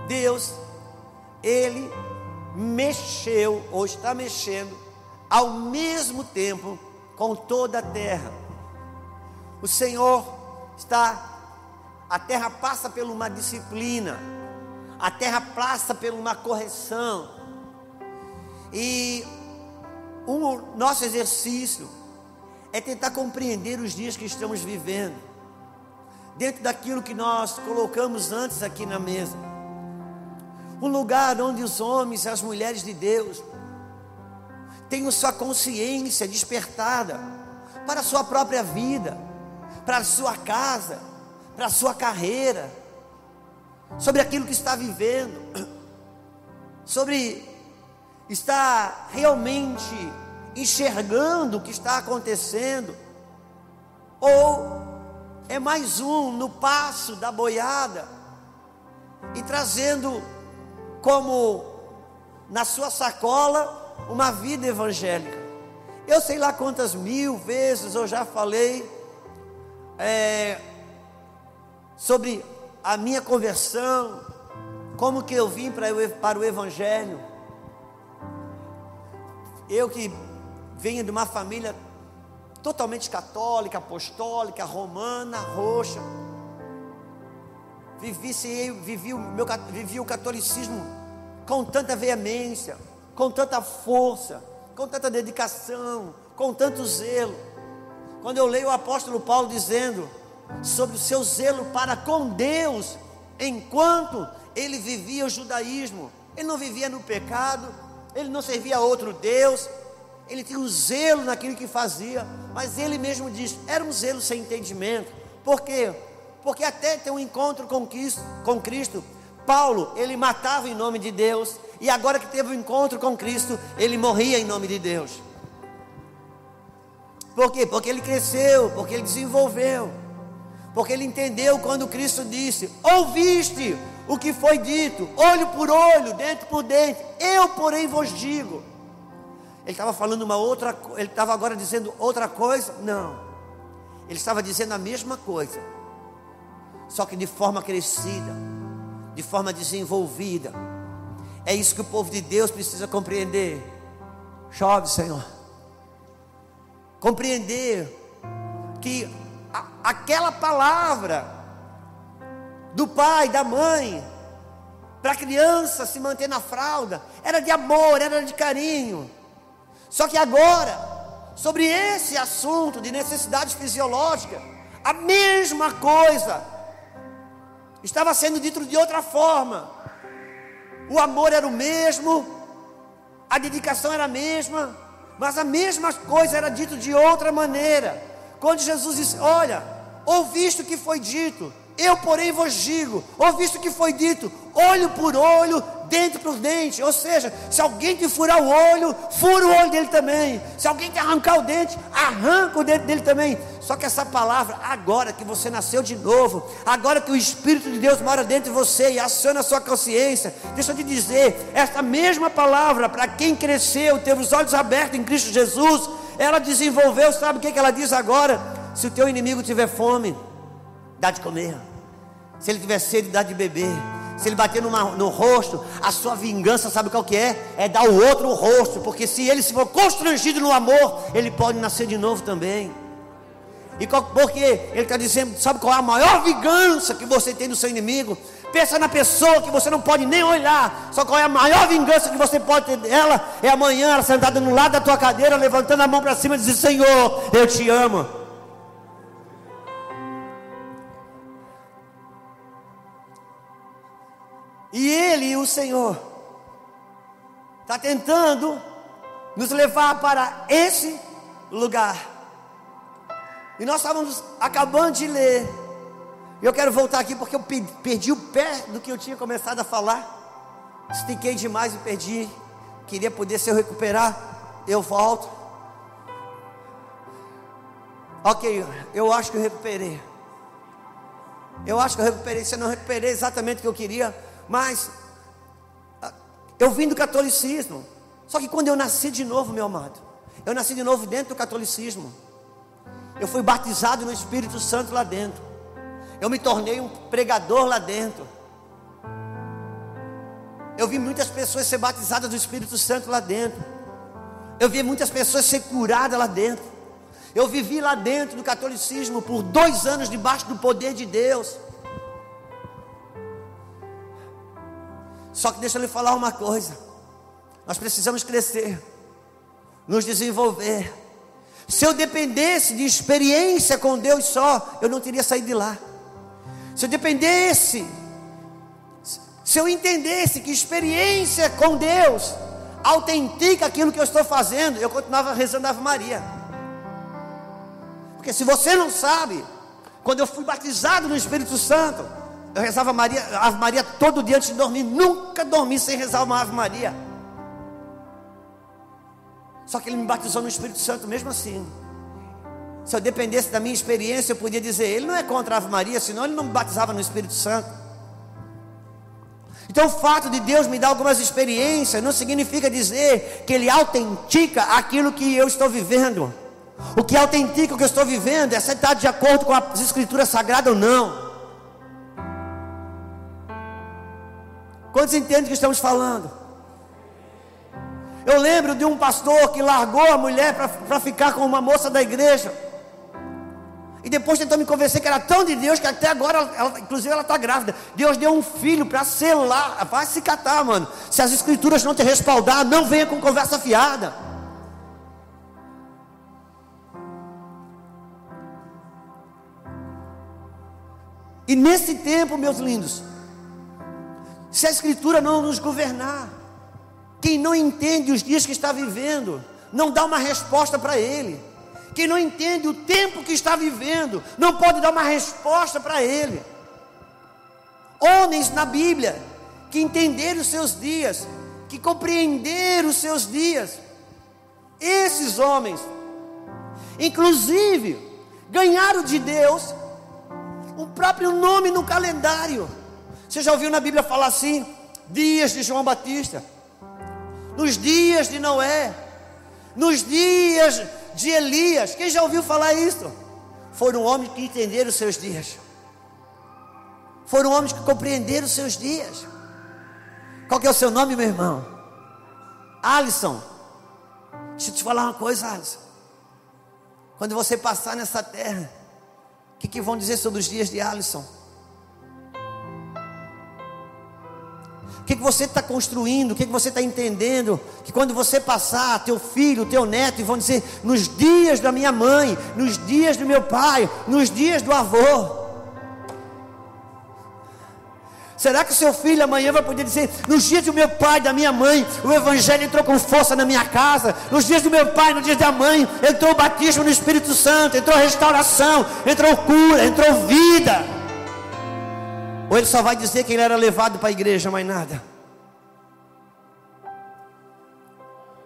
Deus, Ele mexeu, ou está mexendo, ao mesmo tempo com toda a terra. O Senhor está, a terra passa por uma disciplina, a terra passa por uma correção, e o nosso exercício é tentar compreender os dias que estamos vivendo, dentro daquilo que nós colocamos antes aqui na mesa. Um lugar onde os homens e as mulheres de Deus tenham sua consciência despertada para a sua própria vida, para a sua casa, para a sua carreira, sobre aquilo que está vivendo, sobre estar realmente enxergando o que está acontecendo, ou é mais um no passo da boiada e trazendo como na sua sacola uma vida evangélica. Eu sei lá quantas mil vezes eu já falei é, sobre a minha conversão, como que eu vim para, para o Evangelho. Eu que venho de uma família totalmente católica, apostólica, romana, roxa. Vivi, vivi, o meu, vivi o catolicismo com tanta veemência, com tanta força, com tanta dedicação, com tanto zelo. Quando eu leio o apóstolo Paulo dizendo sobre o seu zelo para com Deus, enquanto ele vivia o judaísmo, ele não vivia no pecado, ele não servia a outro Deus, ele tinha um zelo naquilo que fazia, mas ele mesmo diz: era um zelo sem entendimento. Por quê? Porque até ter um encontro com Cristo, com Cristo, Paulo, ele matava em nome de Deus, e agora que teve um encontro com Cristo, ele morria em nome de Deus. Por quê? Porque ele cresceu, porque ele desenvolveu, porque ele entendeu quando Cristo disse: Ouviste o que foi dito, olho por olho, dente por dente, eu, porém, vos digo. Ele estava falando uma outra, ele estava agora dizendo outra coisa? Não. Ele estava dizendo a mesma coisa, só que de forma crescida, de forma desenvolvida. É isso que o povo de Deus precisa compreender. Chove, Senhor. Compreender que a, aquela palavra do pai, da mãe, para a criança se manter na fralda, era de amor, era de carinho. Só que agora, sobre esse assunto de necessidade fisiológica, a mesma coisa estava sendo dito de outra forma. O amor era o mesmo, a dedicação era a mesma, mas a mesma coisa era dito de outra maneira. Quando Jesus disse: Olha, ouviste o que foi dito, eu, porém, vos digo: ouviste o que foi dito, olho por olho, dente por dente. Ou seja, se alguém te furar o olho, fura o olho dele também. Se alguém te arrancar o dente, arranca o dente dele também. Só que essa palavra, agora que você nasceu de novo, agora que o Espírito de Deus mora dentro de você e aciona a sua consciência, deixa eu te dizer, essa mesma palavra, para quem cresceu, teve os olhos abertos em Cristo Jesus, ela desenvolveu, sabe o que, que ela diz agora? Se o teu inimigo tiver fome, dá de comer. Se ele tiver sede, dá de beber se ele bater numa, no rosto, a sua vingança, sabe qual que é? É dar o outro o rosto, porque se ele se for constrangido no amor, ele pode nascer de novo também. E qual, porque ele está dizendo, sabe qual é a maior vingança que você tem do seu inimigo? Pensa na pessoa que você não pode nem olhar. Só qual é a maior vingança que você pode ter dela? É amanhã ela sentada no lado da tua cadeira, levantando a mão para cima e dizer: Senhor, eu te amo. E Ele, o Senhor, está tentando nos levar para esse lugar. E nós estávamos acabando de ler. Eu quero voltar aqui porque eu perdi o pé do que eu tinha começado a falar. Estiquei demais e perdi. Queria poder, se eu recuperar, eu volto. Ok, eu acho que eu recuperei. Eu acho que eu recuperei. Se eu não recuperei exatamente o que eu queria, mas ah, eu vim do catolicismo. Só que quando eu nasci de novo, meu amado, eu nasci de novo dentro do catolicismo. Eu fui batizado no Espírito Santo lá dentro. Eu me tornei um pregador lá dentro. Eu vi muitas pessoas ser batizadas do Espírito Santo lá dentro. Eu vi muitas pessoas ser curadas lá dentro. Eu vivi lá dentro do catolicismo por dois anos debaixo do poder de Deus. Só que deixa eu lhe falar uma coisa. Nós precisamos crescer, nos desenvolver. Se eu dependesse de experiência com Deus só, eu não teria saído de lá. Se eu dependesse, se eu entendesse que experiência com Deus autentica aquilo que eu estou fazendo, eu continuava rezando a Ave Maria. Porque se você não sabe, quando eu fui batizado no Espírito Santo, eu rezava Maria, Ave Maria todo dia antes de dormir, nunca dormi sem rezar uma Ave Maria. Só que ele me batizou no Espírito Santo mesmo assim. Se eu dependesse da minha experiência, eu podia dizer, ele não é contra a Ave Maria, senão ele não me batizava no Espírito Santo. Então o fato de Deus me dar algumas experiências não significa dizer que Ele autentica aquilo que eu estou vivendo. O que autentica o que eu estou vivendo é se está de acordo com as escrituras sagradas ou não. Quantos entendem o que estamos falando? Eu lembro de um pastor que largou a mulher para ficar com uma moça da igreja. E depois tentou me convencer que era tão de Deus que até agora, ela, inclusive ela está grávida. Deus deu um filho para selar. Vai se catar, mano. Se as escrituras não te respaldar, não venha com conversa fiada. E nesse tempo, meus lindos, se a escritura não nos governar, quem não entende os dias que está vivendo, não dá uma resposta para ele. Quem não entende o tempo que está vivendo, não pode dar uma resposta para ele. Homens na Bíblia que entenderam os seus dias, que compreenderam os seus dias, esses homens, inclusive, ganharam de Deus o próprio nome no calendário. Você já ouviu na Bíblia falar assim? Dias de João Batista nos dias de Noé, nos dias de Elias. Quem já ouviu falar isso? Foram homens que entenderam os seus dias. Foram homens que compreenderam os seus dias. Qual que é o seu nome, meu irmão? Alisson. Deixa eu te falar uma coisa, Alisson. Quando você passar nessa terra, o que, que vão dizer sobre os dias de Alisson? Que, que você está construindo? O que, que você está entendendo? Que quando você passar, teu filho, teu neto, vão dizer, nos dias da minha mãe, nos dias do meu pai, nos dias do avô. Será que o seu filho amanhã vai poder dizer: nos dias do meu pai, da minha mãe, o Evangelho entrou com força na minha casa. Nos dias do meu pai, nos dias da mãe, entrou o batismo no Espírito Santo, entrou restauração, entrou cura, entrou vida. Ou ele só vai dizer que ele era levado para a igreja, mais nada.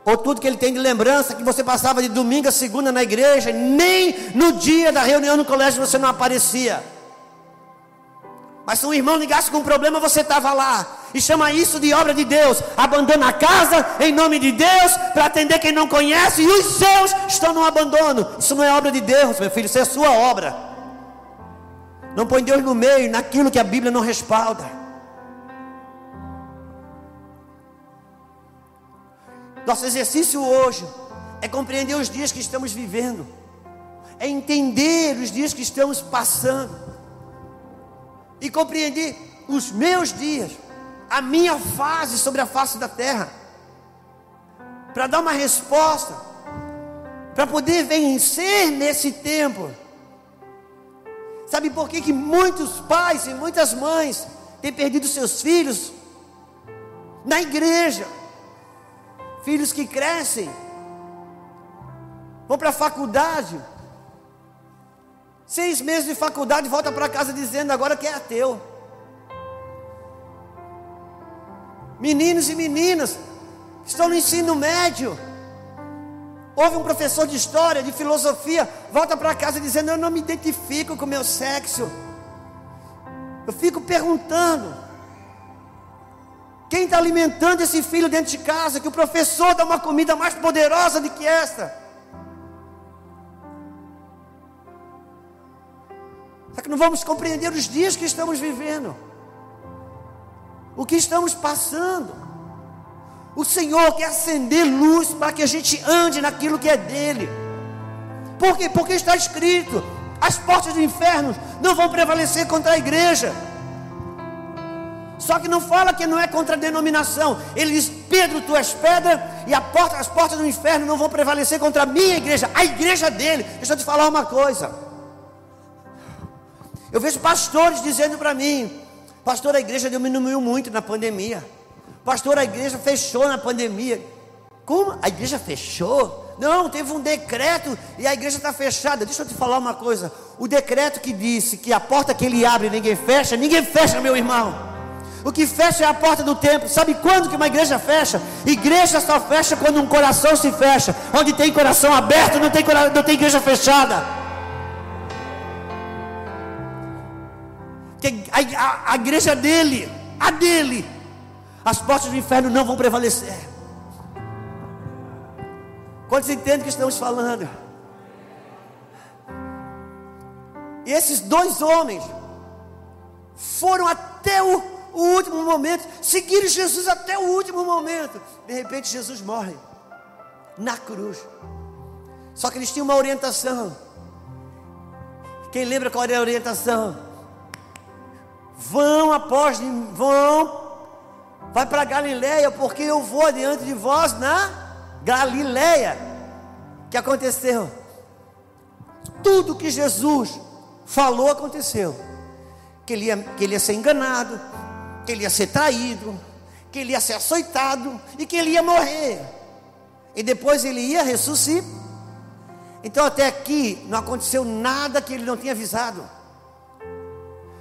Ou tudo que ele tem de lembrança que você passava de domingo a segunda na igreja, nem no dia da reunião no colégio você não aparecia. Mas se um irmão ligasse com um problema, você estava lá. E chama isso de obra de Deus. Abandona a casa em nome de Deus para atender quem não conhece. E os seus estão no abandono. Isso não é obra de Deus, meu filho. Isso é sua obra. Não põe Deus no meio naquilo que a Bíblia não respalda. Nosso exercício hoje é compreender os dias que estamos vivendo, é entender os dias que estamos passando. E compreender os meus dias, a minha fase sobre a face da terra, para dar uma resposta, para poder vencer nesse tempo Sabe por que, que muitos pais e muitas mães têm perdido seus filhos? Na igreja. Filhos que crescem, vão para a faculdade. Seis meses de faculdade, volta para casa dizendo agora que é ateu. Meninos e meninas estão no ensino médio Houve um professor de história, de filosofia, volta para casa dizendo: Eu não me identifico com o meu sexo. Eu fico perguntando: quem está alimentando esse filho dentro de casa? Que o professor dá uma comida mais poderosa do que esta. Será que não vamos compreender os dias que estamos vivendo, o que estamos passando. O Senhor quer acender luz para que a gente ande naquilo que é dele. Por quê? Porque está escrito: as portas do inferno não vão prevalecer contra a igreja. Só que não fala que não é contra a denominação. Ele diz: Pedro, tu és pedra, e porta, as portas do inferno não vão prevalecer contra a minha igreja, a igreja dele. Deixa eu te falar uma coisa. Eu vejo pastores dizendo para mim: Pastor, a igreja diminuiu muito na pandemia. Pastor, a igreja fechou na pandemia. Como? A igreja fechou? Não, teve um decreto e a igreja está fechada. Deixa eu te falar uma coisa: o decreto que disse que a porta que ele abre ninguém fecha, ninguém fecha, meu irmão. O que fecha é a porta do templo. Sabe quando que uma igreja fecha? Igreja só fecha quando um coração se fecha. Onde tem coração aberto, não tem, não tem igreja fechada. A, a, a igreja dele, a dele, as portas do inferno não vão prevalecer. Quantos entendem o que estamos falando? E esses dois homens foram até o, o, último momento, seguiram Jesus até o último momento. De repente, Jesus morre na cruz. Só que eles tinham uma orientação. Quem lembra qual era a orientação? Vão após, vão, vai para Galileia, porque eu vou adiante de vós na Galileia. O que aconteceu? Tudo que Jesus falou aconteceu. Que ele, ia, que ele ia ser enganado, que ele ia ser traído, que ele ia ser açoitado e que ele ia morrer. E depois ele ia ressuscitar. Então até aqui não aconteceu nada que ele não tinha avisado.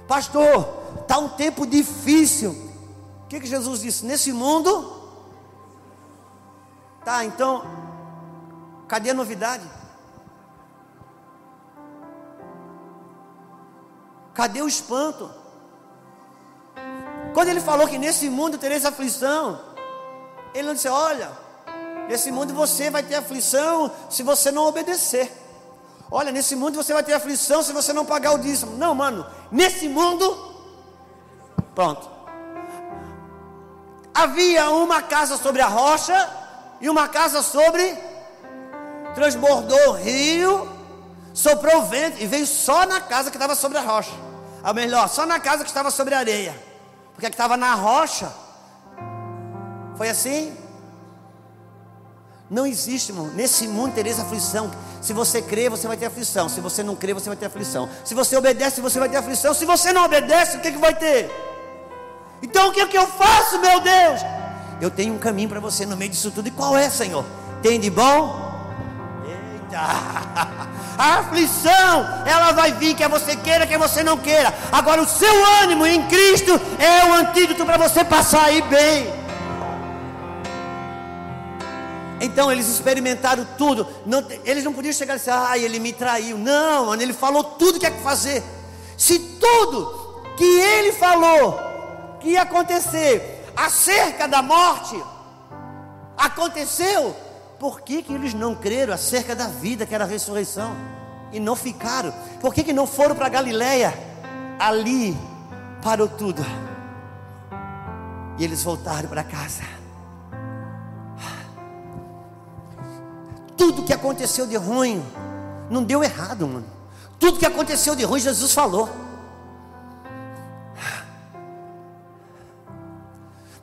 Pastor, está um tempo difícil. O que, que Jesus disse? Nesse mundo Tá, então, cadê a novidade? Cadê o espanto? Quando ele falou que nesse mundo tereis aflição, ele não disse: Olha, nesse mundo você vai ter aflição se você não obedecer. Olha, nesse mundo você vai ter aflição se você não pagar o dízimo. Não, mano, nesse mundo, pronto. Havia uma casa sobre a rocha e uma casa sobre, transbordou o rio, soprou o vento e veio só na casa que estava sobre a rocha. Ou melhor, só na casa que estava sobre a areia. Porque a que estava na rocha. Foi assim? Não existe, irmão. Nesse mundo tereis aflição. Se você crê, você vai ter aflição. Se você não crê, você vai ter aflição. Se você obedece, você vai ter aflição. Se você não obedece, o que, que vai ter? Então o que, que eu faço, meu Deus? Eu tenho um caminho para você no meio disso tudo. E qual é, Senhor? Tem de bom? Eita! A aflição, ela vai vir, quer você queira, quer você não queira. Agora, o seu ânimo em Cristo é o antídoto para você passar aí bem. Então eles experimentaram tudo. Não, eles não podiam chegar e dizer, ah, ele me traiu. Não, mano, ele falou tudo que é que fazer. Se tudo que ele falou que ia acontecer acerca da morte aconteceu, por que, que eles não creram acerca da vida, que era a ressurreição? E não ficaram? Por que, que não foram para Galiléia? Ali parou tudo. E eles voltaram para casa. Tudo que aconteceu de ruim não deu errado, mano. Tudo que aconteceu de ruim, Jesus falou.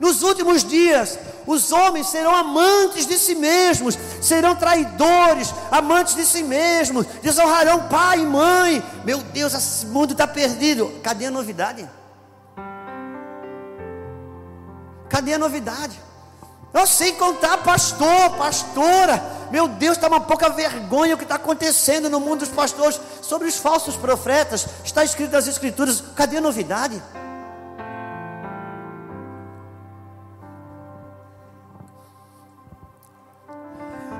Nos últimos dias, os homens serão amantes de si mesmos, serão traidores, amantes de si mesmos, desonrarão pai e mãe. Meu Deus, esse mundo está perdido. Cadê a novidade? Cadê a novidade? Eu sei contar, pastor, pastora. Meu Deus, está uma pouca vergonha o que está acontecendo no mundo dos pastores sobre os falsos profetas. Está escrito nas Escrituras. Cadê a novidade?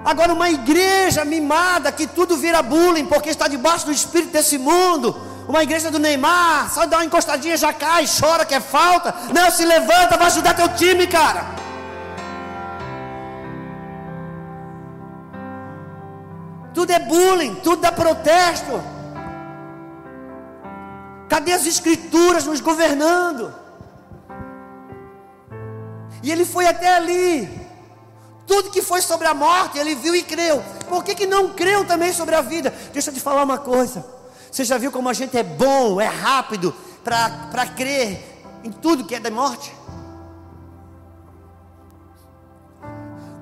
Agora, uma igreja mimada que tudo vira bullying porque está debaixo do espírito desse mundo. Uma igreja do Neymar, só dá uma encostadinha, já cai, chora que é falta. Não, se levanta, vai ajudar teu time, cara. Tudo é bullying, tudo dá protesto. Cadê as escrituras nos governando? E ele foi até ali. Tudo que foi sobre a morte, ele viu e creu. Por que, que não creu também sobre a vida? Deixa eu te falar uma coisa. Você já viu como a gente é bom, é rápido para crer em tudo que é da morte?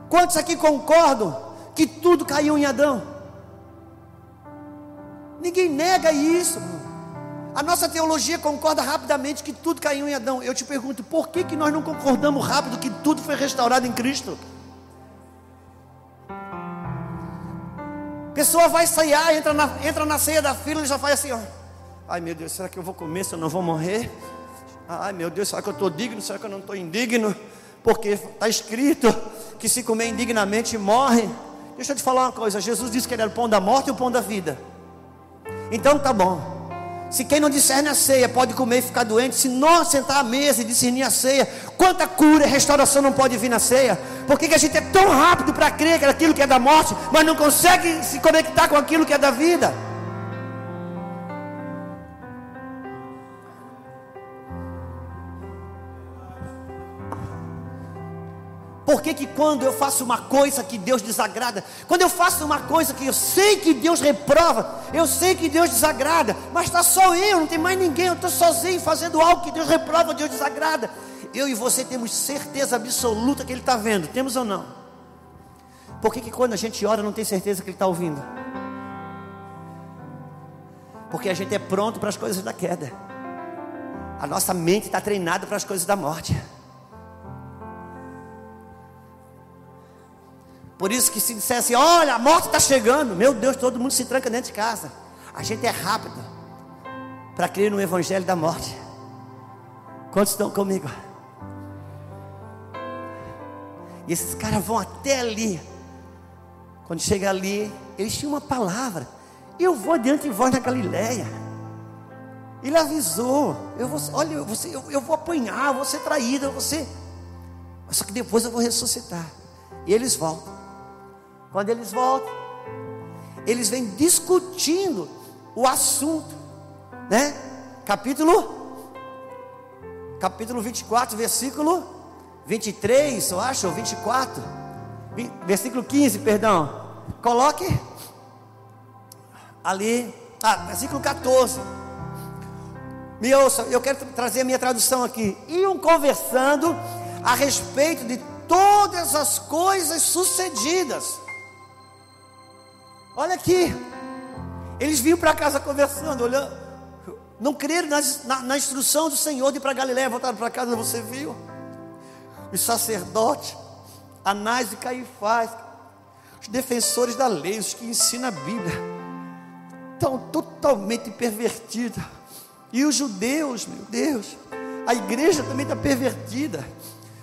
Quantos aqui concordam que tudo caiu em Adão? Ninguém nega isso. A nossa teologia concorda rapidamente que tudo caiu em Adão. Eu te pergunto, por que, que nós não concordamos rápido que tudo foi restaurado em Cristo? Pessoa vai sair, entra na, entra na ceia da fila e já faz assim, ó. Ai meu Deus, será que eu vou comer se eu não vou morrer? Ai meu Deus, será que eu estou digno? Será que eu não estou indigno? Porque está escrito que se comer indignamente morre. Deixa eu te falar uma coisa: Jesus disse que ele era o pão da morte e o pão da vida. Então tá bom. Se quem não discerne a ceia pode comer e ficar doente, se nós sentar à mesa e discernir a ceia, quanta cura e restauração não pode vir na ceia? Por que, que a gente é tão rápido para crer que aquilo que é da morte, mas não consegue se conectar com aquilo que é da vida? Por que, que quando eu faço uma coisa que Deus desagrada, quando eu faço uma coisa que eu sei que Deus reprova, eu sei que Deus desagrada, mas está só eu, não tem mais ninguém, eu estou sozinho fazendo algo que Deus reprova, Deus desagrada. Eu e você temos certeza absoluta que Ele está vendo, temos ou não? Por que, que quando a gente ora não tem certeza que Ele está ouvindo? Porque a gente é pronto para as coisas da queda, a nossa mente está treinada para as coisas da morte. Por isso que se dissesse, olha, a morte está chegando, meu Deus, todo mundo se tranca dentro de casa. A gente é rápido para crer no evangelho da morte. Quantos estão comigo? E esses caras vão até ali. Quando chega ali, eles tinham uma palavra. Eu vou adiante de vós na Galileia. Ele avisou. Eu vou, olha, você, eu, eu vou apanhar, eu vou ser traído, eu vou ser. Só que depois eu vou ressuscitar. E eles voltam. Quando eles voltam, eles vêm discutindo o assunto, né? Capítulo capítulo 24, versículo 23, eu acho, ou 24. Versículo 15, perdão. Coloque ali, ah, versículo 14. Me ouça, eu quero trazer a minha tradução aqui. Iam conversando a respeito de todas as coisas sucedidas. Olha aqui. Eles vinham para casa conversando, olhando. Não creram na, na, na instrução do Senhor de ir para Galiléia, voltaram para casa, você viu? Os sacerdotes, Anás e Caifás, os defensores da lei, os que ensinam a Bíblia, estão totalmente pervertidos. E os judeus, meu Deus, a igreja também está pervertida.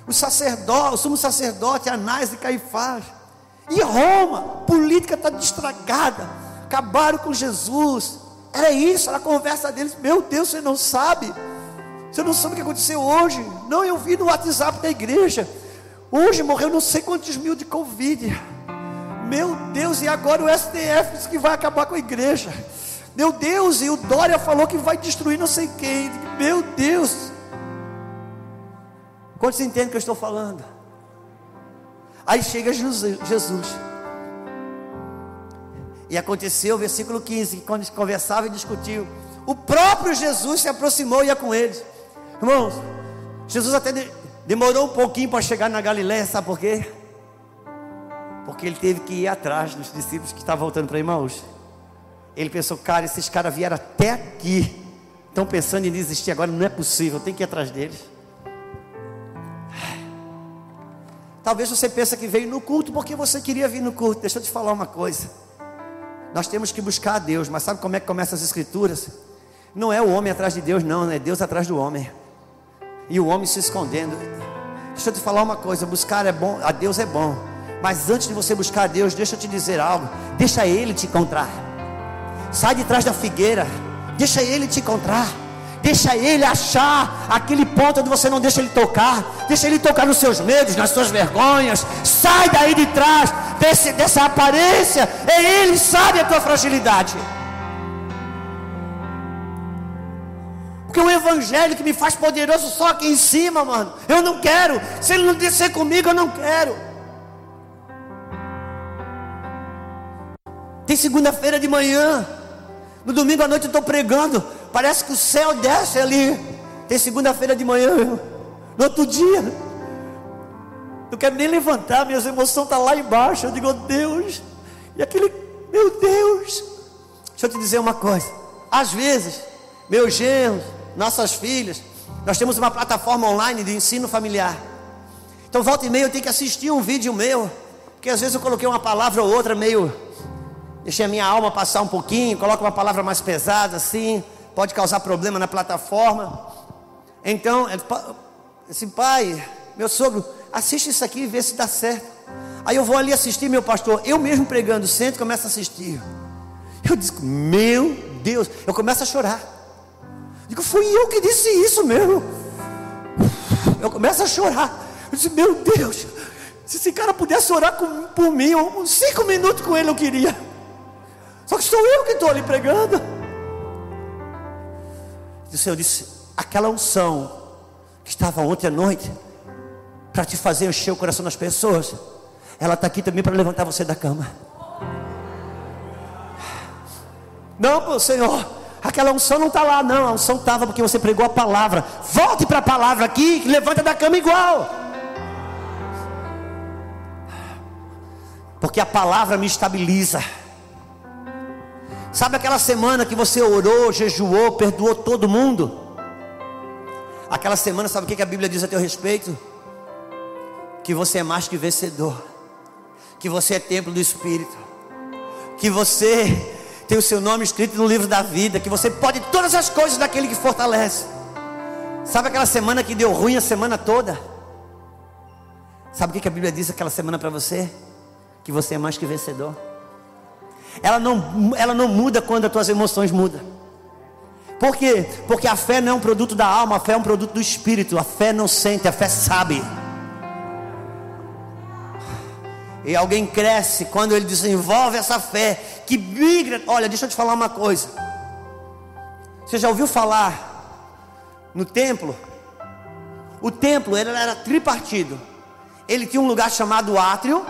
Os sacerdotes, o sumo sacerdote, Anás e Caifás, e Roma, política está destragada. Acabaram com Jesus. Era isso, era a conversa deles. Meu Deus, você não sabe. Você não sabe o que aconteceu hoje. Não, eu vi no WhatsApp da igreja. Hoje morreu não sei quantos mil de Covid. Meu Deus, e agora o STF disse que vai acabar com a igreja. Meu Deus, e o Dória falou que vai destruir não sei quem. Meu Deus. Quantos entendem o que eu estou falando? Aí chega Jesus. E aconteceu, versículo 15, quando eles conversavam e discutiam, o próprio Jesus se aproximou e ia com eles. Irmãos, Jesus até de, demorou um pouquinho para chegar na Galiléia, sabe por quê? Porque ele teve que ir atrás dos discípulos que estavam voltando para Emmaus. Ele pensou, cara, esses caras vieram até aqui, estão pensando em desistir agora, não é possível, tem que ir atrás deles. Talvez você pense que veio no culto porque você queria vir no culto. Deixa eu te falar uma coisa. Nós temos que buscar a Deus, mas sabe como é que começa as escrituras? Não é o homem atrás de Deus, não, é Deus atrás do homem. E o homem se escondendo. Deixa eu te falar uma coisa, buscar é bom, a Deus é bom. Mas antes de você buscar a Deus, deixa eu te dizer algo. Deixa ele te encontrar. Sai de trás da figueira. Deixa ele te encontrar. Deixa ele achar aquele ponto onde você não deixa ele tocar. Deixa ele tocar nos seus medos, nas suas vergonhas. Sai daí de trás desse, dessa aparência. É ele sabe a tua fragilidade. evangelho que me faz poderoso só aqui em cima, mano. Eu não quero. Se ele não descer comigo, eu não quero. Tem segunda-feira de manhã. No domingo à noite eu estou pregando. Parece que o céu desce ali. Tem segunda-feira de manhã. No outro dia. Não quero nem levantar, minhas emoções estão tá lá embaixo. Eu digo, oh, Deus. E aquele, meu Deus. Deixa eu te dizer uma coisa. Às vezes, meus genros, nossas filhas, nós temos uma plataforma online de ensino familiar. Então, volta e meia eu tenho que assistir um vídeo meu. Porque às vezes eu coloquei uma palavra ou outra meio deixei a minha alma passar um pouquinho, coloca uma palavra mais pesada assim, pode causar problema na plataforma. Então, esse pai, meu sogro, assiste isso aqui e vê se dá certo. Aí eu vou ali assistir, meu pastor, eu mesmo pregando, sento começo a assistir. Eu digo, meu Deus, eu começo a chorar. Digo, fui eu que disse isso mesmo. Eu começo a chorar. Eu disse, meu Deus, se esse cara pudesse orar com, por mim, uns cinco minutos com ele eu queria. Só que sou eu que estou ali pregando. E o Senhor disse: aquela unção que estava ontem à noite, para te fazer encher o coração das pessoas, ela está aqui também para levantar você da cama. Não, Senhor, aquela unção não está lá, não. A unção estava porque você pregou a palavra. Volte para a palavra aqui, levanta da cama igual. Porque a palavra me estabiliza. Sabe aquela semana que você orou, jejuou, perdoou todo mundo? Aquela semana, sabe o que a Bíblia diz a teu respeito? Que você é mais que vencedor, que você é templo do Espírito, que você tem o seu nome escrito no livro da vida, que você pode todas as coisas daquele que fortalece. Sabe aquela semana que deu ruim a semana toda? Sabe o que a Bíblia diz aquela semana para você? Que você é mais que vencedor ela não, ela não muda quando as tuas emoções mudam. Por quê? Porque a fé não é um produto da alma, a fé é um produto do espírito. A fé não sente, a fé sabe. E alguém cresce quando ele desenvolve essa fé que migra. Olha, deixa eu te falar uma coisa. Você já ouviu falar no templo? O templo era tripartido. Ele tinha um lugar chamado átrio,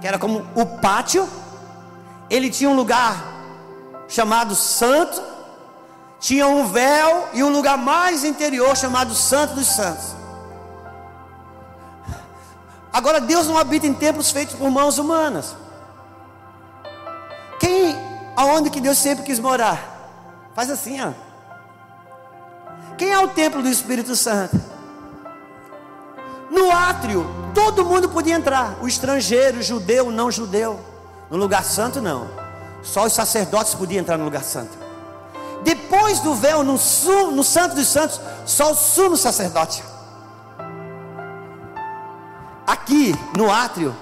que era como o pátio ele tinha um lugar chamado santo, tinha um véu e um lugar mais interior chamado Santo dos Santos. Agora Deus não habita em templos feitos por mãos humanas. Quem, aonde que Deus sempre quis morar? Faz assim, ó. Quem é o templo do Espírito Santo? No átrio, todo mundo podia entrar, o estrangeiro, o judeu, o não judeu. No lugar santo, não. Só os sacerdotes podiam entrar no lugar santo. Depois do véu, no, no Santo dos Santos, só o sumo sacerdote. Aqui, no átrio,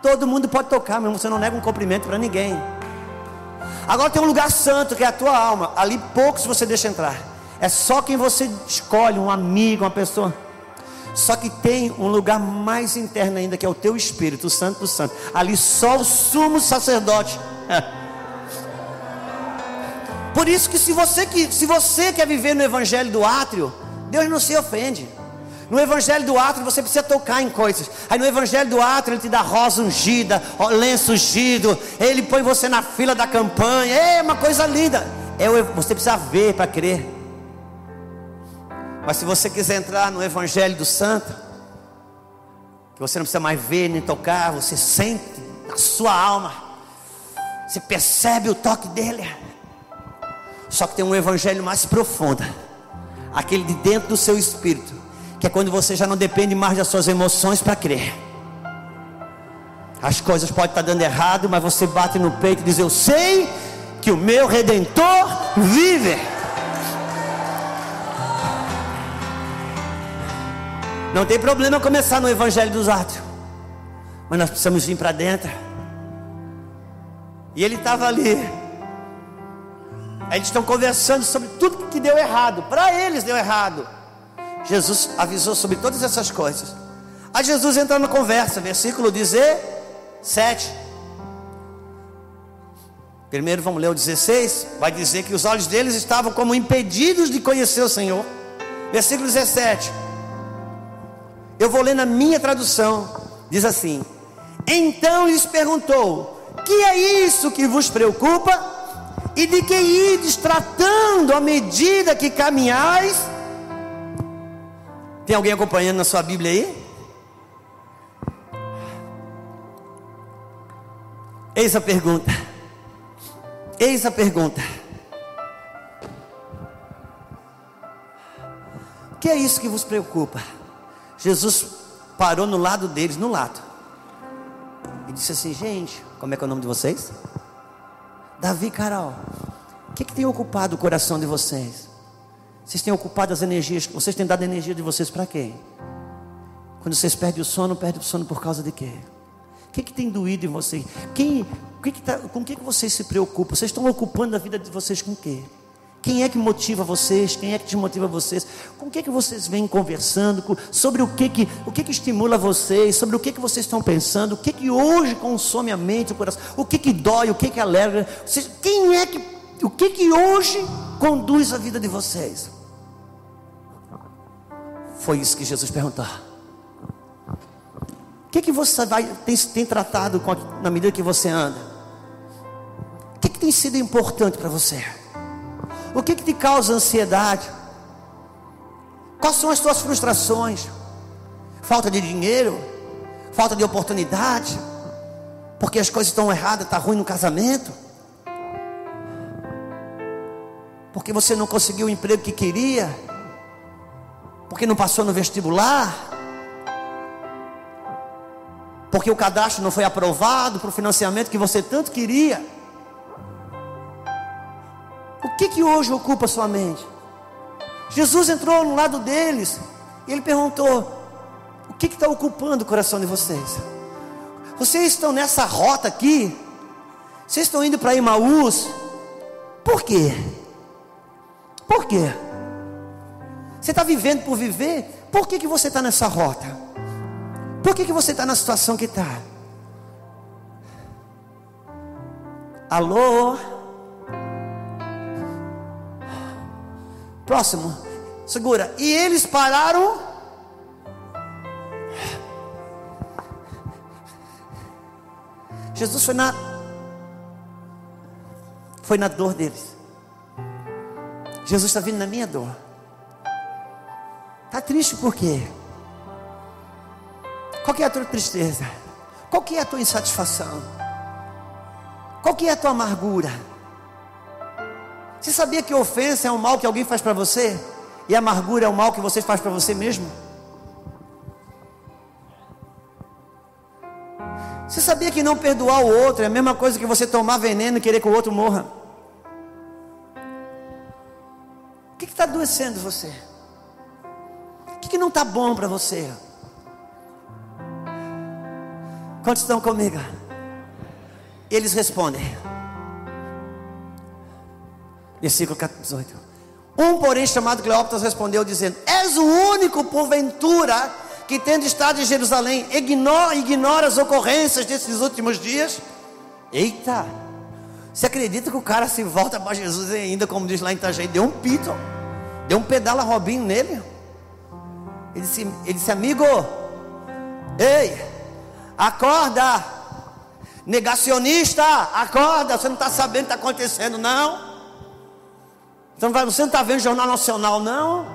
todo mundo pode tocar, mas você não nega um cumprimento para ninguém. Agora tem um lugar santo que é a tua alma. Ali poucos você deixa entrar. É só quem você escolhe, um amigo, uma pessoa. Só que tem um lugar mais interno ainda, que é o teu espírito, Santo do Santo. Ali só o sumo sacerdote. Por isso que se você, que se você quer viver no evangelho do átrio, Deus não se ofende. No evangelho do átrio você precisa tocar em coisas. Aí no evangelho do átrio ele te dá rosa ungida, lenço ungido, ele põe você na fila da campanha. É uma coisa linda. É, você precisa ver para crer. Mas se você quiser entrar no Evangelho do Santo, que você não precisa mais ver nem tocar, você sente na sua alma, você percebe o toque dele. Só que tem um Evangelho mais profundo, aquele de dentro do seu espírito, que é quando você já não depende mais das suas emoções para crer. As coisas podem estar dando errado, mas você bate no peito e diz: Eu sei que o meu redentor vive. Não tem problema começar no Evangelho dos Atos, mas nós precisamos vir para dentro. E ele estava ali. Eles estão conversando sobre tudo que deu errado. Para eles deu errado. Jesus avisou sobre todas essas coisas. Aí Jesus entra na conversa, versículo 17. Primeiro vamos ler o 16, vai dizer que os olhos deles estavam como impedidos de conhecer o Senhor. Versículo 17. Eu vou ler na minha tradução. Diz assim: Então lhes perguntou: Que é isso que vos preocupa? E de que ides tratando à medida que caminhais? Tem alguém acompanhando na sua Bíblia aí? Eis a pergunta. Eis a pergunta. O que é isso que vos preocupa? Jesus parou no lado deles, no lado. E disse assim: Gente, como é que é o nome de vocês? Davi Carol. O que, é que tem ocupado o coração de vocês? Vocês têm ocupado as energias, vocês têm dado a energia de vocês para quê? Quando vocês perdem o sono, perdem o sono por causa de quê? O que, é que tem doído em vocês? Quem, que que tá, com o que, que vocês se preocupam? Vocês estão ocupando a vida de vocês com o quê? Quem é que motiva vocês? Quem é que desmotiva vocês? Com o que, que vocês vêm conversando? sobre o que que, o que que estimula vocês? Sobre o que que vocês estão pensando? O que que hoje consome a mente, o coração? O que que dói? O que que alegra? Vocês, quem é que, o que que hoje conduz a vida de vocês? Foi isso que Jesus perguntou. O que, que você vai, tem, tem tratado com, na medida que você anda? O que, que tem sido importante para você? O que, que te causa ansiedade? Quais são as suas frustrações? Falta de dinheiro? Falta de oportunidade? Porque as coisas estão erradas, está ruim no casamento? Porque você não conseguiu o emprego que queria? Porque não passou no vestibular? Porque o cadastro não foi aprovado para o financiamento que você tanto queria? O que que hoje ocupa sua mente? Jesus entrou no lado deles e ele perguntou: O que está ocupando o coração de vocês? Vocês estão nessa rota aqui? Vocês estão indo para Imaús? Por quê? Por quê? Você está vivendo por viver? Por que, que você está nessa rota? Por que, que você está na situação que está? Alô? Próximo. Segura. E eles pararam. Jesus foi na foi na dor deles. Jesus está vindo na minha dor. Está triste por quê? Qual que é a tua tristeza? Qual que é a tua insatisfação? Qual que é a tua amargura? Você sabia que ofensa é um mal que alguém faz para você? E amargura é um mal que você faz para você mesmo? Você sabia que não perdoar o outro é a mesma coisa que você tomar veneno e querer que o outro morra? O que está adoecendo você? que, que não está bom para você? Quantos estão comigo? Eles respondem. Versículo 18. Um, porém, chamado Cleópatas, respondeu, dizendo: És o único, porventura, que tendo estado em Jerusalém, ignora, ignora as ocorrências desses últimos dias? Eita! Você acredita que o cara se volta para Jesus e ainda, como diz lá em Itajaí, deu um pito, deu um pedala Robinho nele? Ele disse, ele disse amigo, ei, acorda, negacionista, acorda, você não está sabendo o que está acontecendo, não? Vai, você não está vendo o Jornal Nacional, não?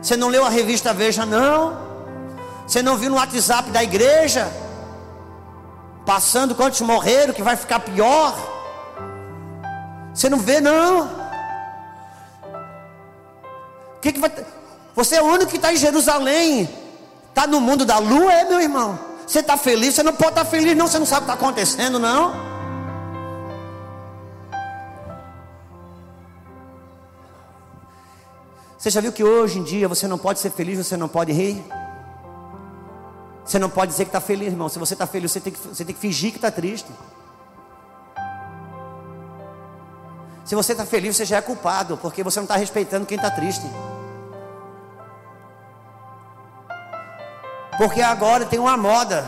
Você não leu a revista Veja, não? Você não viu no WhatsApp da igreja? Passando quantos morreram, que vai ficar pior? Você não vê, não? Que, que vai. Você é o único que está em Jerusalém. Está no mundo da lua, é meu irmão. Você está feliz? Você não pode estar tá feliz, não. Você não sabe o que está acontecendo, não. Você já viu que hoje em dia você não pode ser feliz, você não pode rir? Você não pode dizer que está feliz, irmão. Se você está feliz, você tem, que, você tem que fingir que está triste. Se você está feliz, você já é culpado, porque você não está respeitando quem está triste. Porque agora tem uma moda.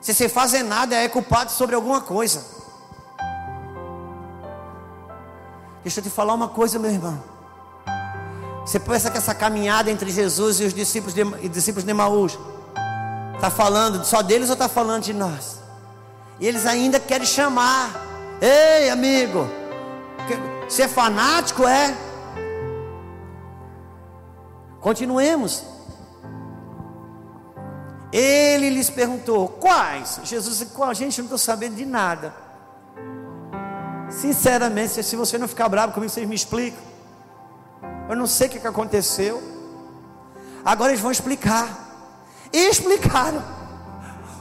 Se você fazer nada é culpado sobre alguma coisa. Deixa eu te falar uma coisa, meu irmão. Você pensa que essa caminhada entre Jesus e os discípulos de, discípulos de está falando só deles ou está falando de nós? E eles ainda querem chamar. Ei, amigo, você é fanático, é? Continuemos. Ele lhes perguntou: Quais? Jesus disse: Qual? Gente, não estou sabendo de nada. Sinceramente, se você não ficar bravo comigo, vocês me explicam. Eu não sei o que aconteceu. Agora eles vão explicar. E explicaram.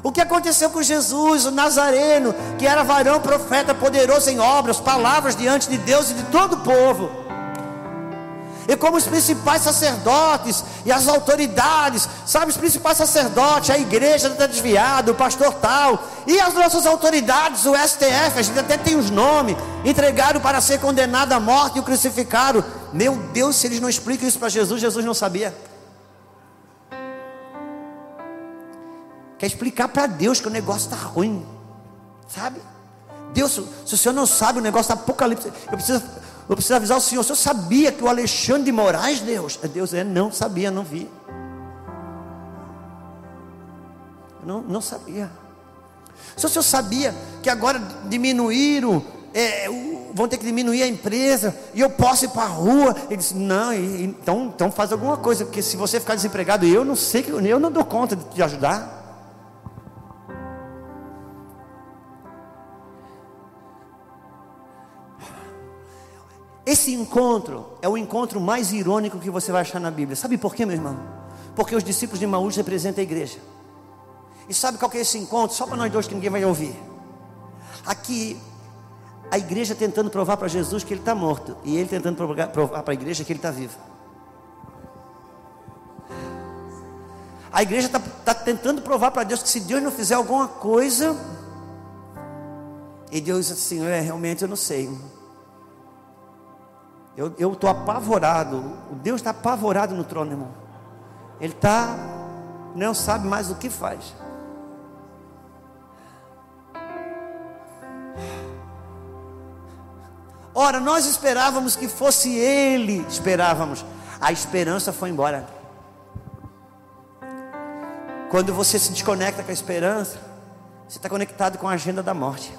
O que aconteceu com Jesus, o Nazareno, que era varão, profeta, poderoso em obras, palavras diante de Deus e de todo o povo e como os principais sacerdotes e as autoridades, sabe, os principais sacerdotes, a igreja está desviada, o pastor tal, e as nossas autoridades, o STF, a gente até tem os nomes, entregaram para ser condenado à morte e o crucificaram. Meu Deus, se eles não explicam isso para Jesus, Jesus não sabia. Quer explicar para Deus que o negócio está ruim, sabe? Deus, se o senhor não sabe o negócio da Apocalipse, eu preciso eu preciso avisar o senhor. O senhor sabia que o Alexandre de Moraes, Deus? É Deus é, não sabia, não vi. Não, não sabia. Se o senhor sabia que agora diminuíram, é, vão ter que diminuir a empresa, e eu posso ir para a rua. Ele disse: Não, então, então faz alguma coisa, porque se você ficar desempregado, eu não sei, eu não dou conta de te ajudar. Esse encontro é o encontro mais irônico que você vai achar na Bíblia. Sabe por quê, meu irmão? Porque os discípulos de Maús representam a igreja. E sabe qual que é esse encontro? Só para nós dois que ninguém vai ouvir. Aqui, a igreja tentando provar para Jesus que ele está morto. E ele tentando provar para a igreja que ele está vivo. A igreja está tá tentando provar para Deus que se Deus não fizer alguma coisa. E Deus diz assim: é, realmente eu não sei. Eu estou apavorado. O Deus está apavorado no trono, irmão. Ele está, não sabe mais o que faz. Ora, nós esperávamos que fosse Ele, esperávamos. A esperança foi embora. Quando você se desconecta com a esperança, você está conectado com a agenda da morte.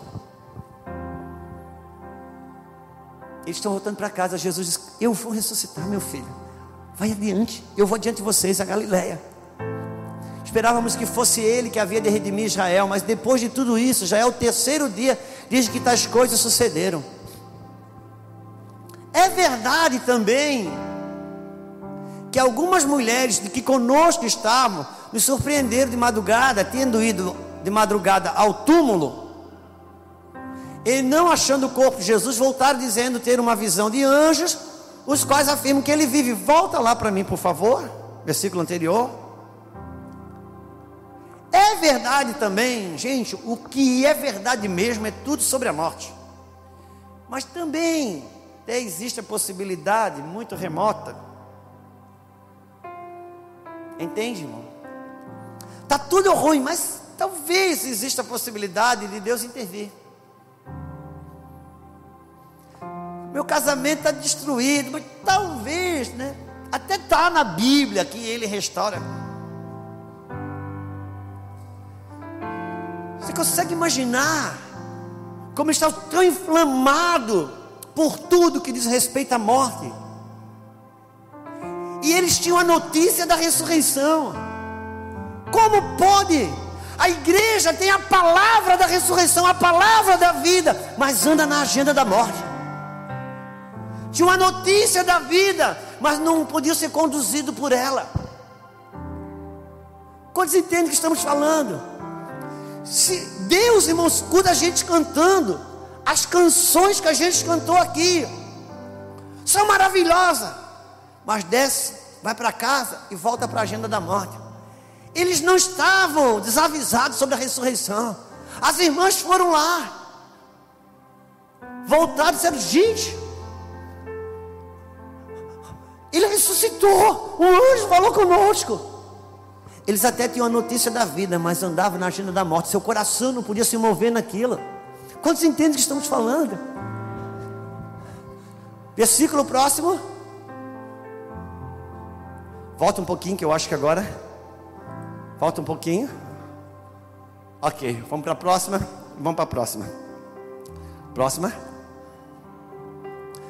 Eles estão voltando para casa. Jesus diz: Eu vou ressuscitar, meu filho. Vai adiante. Eu vou adiante de vocês, a Galileia. Esperávamos que fosse ele que havia de redimir Israel, mas depois de tudo isso, já é o terceiro dia, diz que tais coisas sucederam. É verdade também que algumas mulheres que conosco estavam nos surpreenderam de madrugada, tendo ido de madrugada ao túmulo e não achando o corpo de Jesus, voltaram dizendo ter uma visão de anjos, os quais afirmam que ele vive. Volta lá para mim, por favor, versículo anterior. É verdade também, gente, o que é verdade mesmo é tudo sobre a morte. Mas também existe a possibilidade muito remota. Entende, irmão? Está tudo ruim, mas talvez exista a possibilidade de Deus intervir. meu casamento está destruído, mas talvez, né? Até está na Bíblia que ele restaura. Você consegue imaginar como está tão inflamado por tudo que diz respeito à morte? E eles tinham a notícia da ressurreição. Como pode? A igreja tem a palavra da ressurreição, a palavra da vida, mas anda na agenda da morte tinha uma notícia da vida, mas não podia ser conduzido por ela. Quantos entendem o que estamos falando? Se Deus, irmãos, escuta a gente cantando, as canções que a gente cantou aqui são maravilhosas, mas desce, vai para casa e volta para a agenda da morte. Eles não estavam desavisados sobre a ressurreição. As irmãs foram lá, voltaram e disseram: gente, ele ressuscitou. O anjo falou conosco. Eles até tinham a notícia da vida, mas andavam na agenda da morte. Seu coração não podia se mover naquilo. Quantos entendem o que estamos falando? Versículo próximo. Volta um pouquinho, que eu acho que agora. Volta um pouquinho. Ok, vamos para a próxima. Vamos para a próxima. Próxima.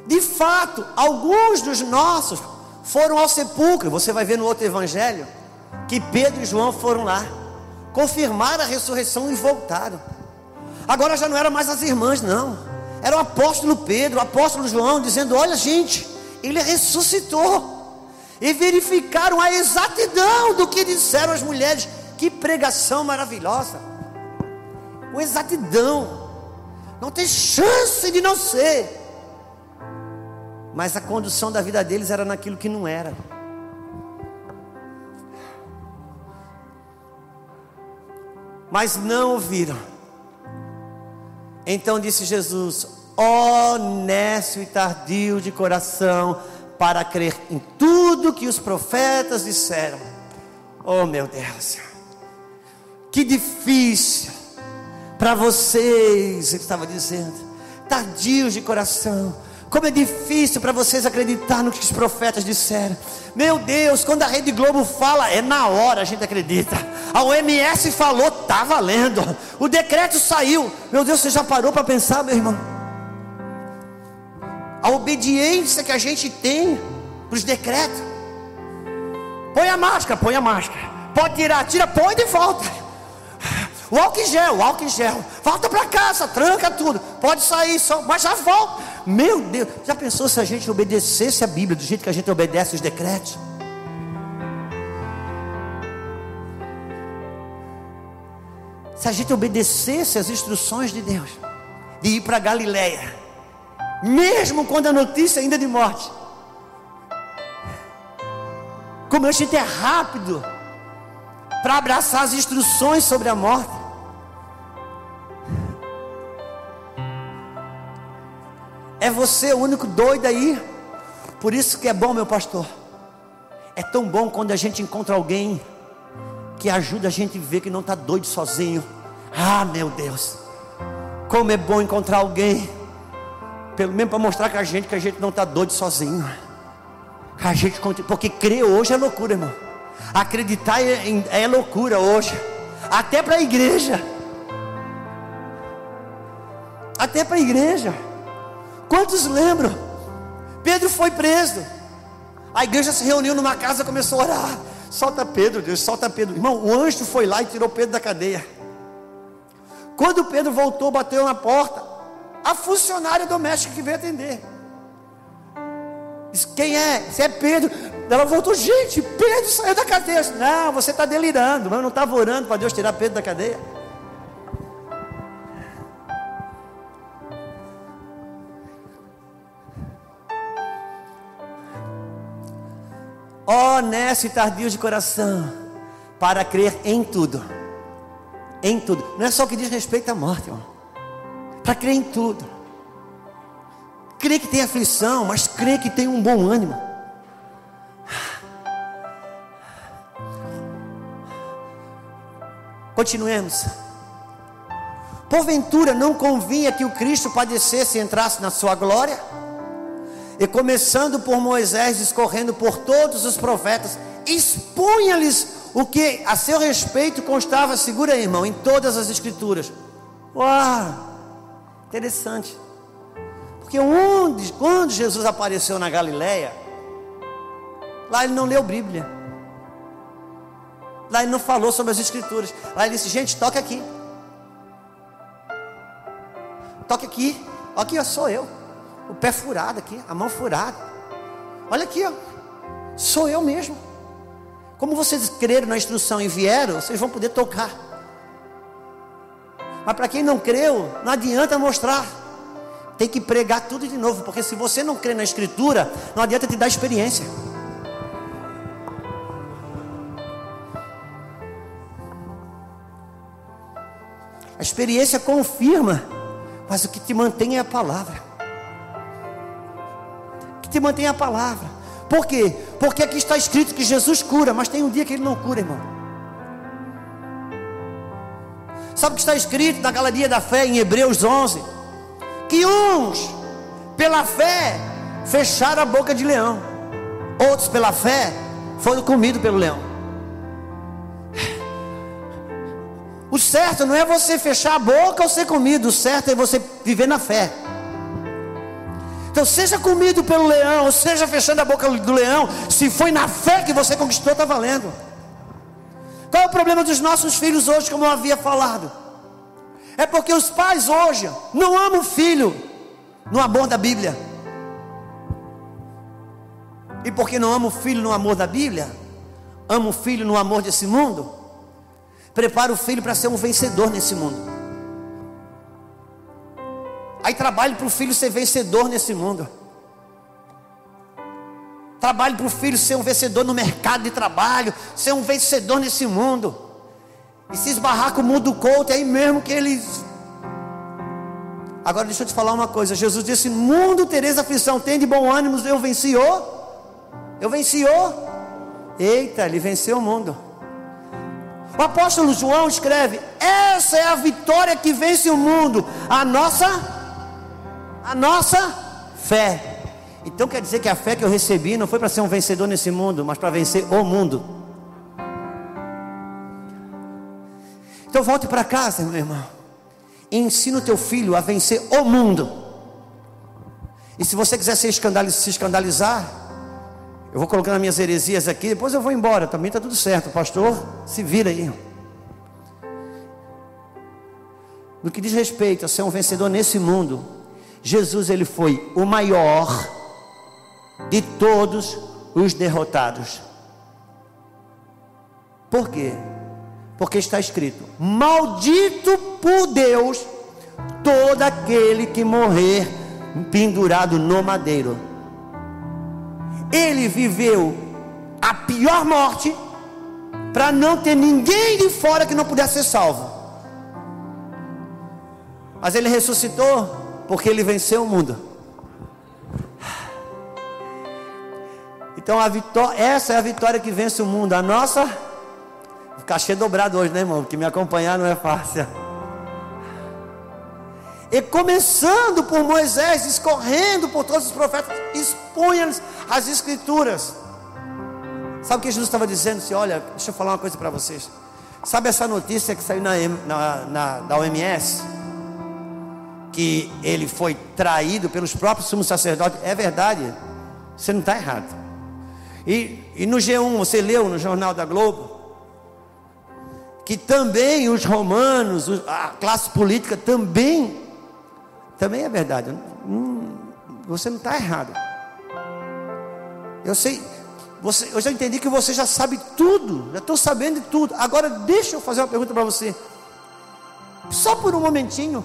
De fato, alguns dos nossos foram ao sepulcro. Você vai ver no outro evangelho que Pedro e João foram lá, confirmaram a ressurreição e voltaram. Agora já não eram mais as irmãs, não. Era o apóstolo Pedro, o apóstolo João, dizendo: Olha, gente, ele ressuscitou. E verificaram a exatidão do que disseram as mulheres. Que pregação maravilhosa! Com exatidão. Não tem chance de não ser. Mas a condução da vida deles era naquilo que não era. Mas não ouviram. Então disse Jesus: Ó oh, nécio e tardio de coração, para crer em tudo que os profetas disseram. Oh meu Deus, que difícil para vocês, ele estava dizendo, tardios de coração, como é difícil para vocês acreditar no que os profetas disseram. Meu Deus, quando a Rede Globo fala, é na hora a gente acredita. A OMS falou, tá valendo. O decreto saiu. Meu Deus, você já parou para pensar, meu irmão? A obediência que a gente tem para os decretos. Põe a máscara, põe a máscara. Pode tirar, tira, põe de volta. O álcool gel, o álcool gel. Volta para casa, tranca tudo. Pode sair, só, mas já volta. Meu Deus, já pensou se a gente obedecesse a Bíblia do jeito que a gente obedece os decretos? Se a gente obedecesse as instruções de Deus, de ir para Galiléia, mesmo quando a notícia ainda é de morte, como a gente é rápido para abraçar as instruções sobre a morte. É você o único doido aí. Por isso que é bom, meu pastor. É tão bom quando a gente encontra alguém que ajuda a gente a ver que não está doido sozinho. Ah, meu Deus. Como é bom encontrar alguém. Pelo menos para mostrar que a gente que a gente não está doido sozinho. A gente porque crer hoje é loucura, irmão. Acreditar é, é loucura hoje. Até para a igreja. Até para a igreja. Quantos lembram? Pedro foi preso. A igreja se reuniu numa casa e começou a orar. Solta Pedro, Deus, solta Pedro. Irmão, o anjo foi lá e tirou Pedro da cadeia. Quando Pedro voltou, bateu na porta. A funcionária doméstica que veio atender. Disse, quem é? Você é Pedro. Ela voltou, gente, Pedro saiu da cadeia. Não, você está delirando. Mas não estava orando para Deus tirar Pedro da cadeia. Honesto e tardio de coração, para crer em tudo. Em tudo. Não é só o que diz respeito à morte, irmão. Para crer em tudo. Crer que tem aflição, mas crer que tem um bom ânimo. Continuemos. Porventura não convinha que o Cristo padecesse e entrasse na sua glória? E começando por Moisés, discorrendo por todos os profetas, expunha-lhes o que a seu respeito constava, segura aí, irmão, em todas as escrituras. Uau! Interessante. Porque onde, quando Jesus apareceu na Galileia, lá ele não leu Bíblia. Lá ele não falou sobre as escrituras. Lá ele disse, gente, toca aqui. Toca aqui. Aqui, ó, sou eu o pé furado aqui, a mão furada. Olha aqui, ó. Sou eu mesmo. Como vocês creram na instrução e vieram, vocês vão poder tocar. Mas para quem não creu, não adianta mostrar. Tem que pregar tudo de novo, porque se você não crê na escritura, não adianta te dar experiência. A experiência confirma, mas o que te mantém é a palavra te mantém a palavra. Por quê? Porque aqui está escrito que Jesus cura, mas tem um dia que ele não cura, irmão. Sabe o que está escrito na galeria da fé em Hebreus 11? Que uns, pela fé, fecharam a boca de leão. Outros, pela fé, foram comidos pelo leão. O certo não é você fechar a boca ou ser comido, o certo é você viver na fé. Então, seja comido pelo leão, seja fechando a boca do leão, se foi na fé que você conquistou, está valendo. Qual é o problema dos nossos filhos hoje, como eu havia falado? É porque os pais hoje não amam o filho no amor da Bíblia. E porque não amam o filho no amor da Bíblia, amam o filho no amor desse mundo, prepara o filho para ser um vencedor nesse mundo. Aí trabalhe para o filho ser vencedor nesse mundo. Trabalhe para o filho ser um vencedor no mercado de trabalho, ser um vencedor nesse mundo. E se esbarrar com o mundo culto, é aí mesmo que eles. Agora deixa eu te falar uma coisa. Jesus disse: Mundo tereis aflição, tem de bom ânimo, eu venci. Eu venci. Eita, ele venceu o mundo. O apóstolo João escreve: Essa é a vitória que vence o mundo, a nossa a nossa fé. Então quer dizer que a fé que eu recebi não foi para ser um vencedor nesse mundo, mas para vencer o mundo. Então volte para casa, meu irmão. E ensina o teu filho a vencer o mundo. E se você quiser se escandalizar, eu vou colocando as minhas heresias aqui, depois eu vou embora. Também está tudo certo, pastor. Se vira aí. No que diz respeito a ser um vencedor nesse mundo, Jesus ele foi o maior de todos os derrotados. Por quê? Porque está escrito: Maldito por Deus todo aquele que morrer pendurado no madeiro. Ele viveu a pior morte para não ter ninguém de fora que não pudesse ser salvo. Mas ele ressuscitou porque ele venceu o mundo. Então a vitória, essa é a vitória que vence o mundo. A nossa cachê dobrado hoje, né, irmão? Porque me acompanhar não é fácil. E começando por Moisés, escorrendo por todos os profetas, expunha-lhes as escrituras. Sabe o que Jesus estava dizendo? Se olha, deixa eu falar uma coisa para vocês. Sabe essa notícia que saiu na, na, na da OMS? Que ele foi traído pelos próprios sumos sacerdotes, é verdade, você não está errado. E, e no G1, você leu no Jornal da Globo, que também os romanos, a classe política também, também é verdade. Hum, você não está errado. Eu sei, você, eu já entendi que você já sabe tudo, já estou sabendo de tudo. Agora deixa eu fazer uma pergunta para você. Só por um momentinho.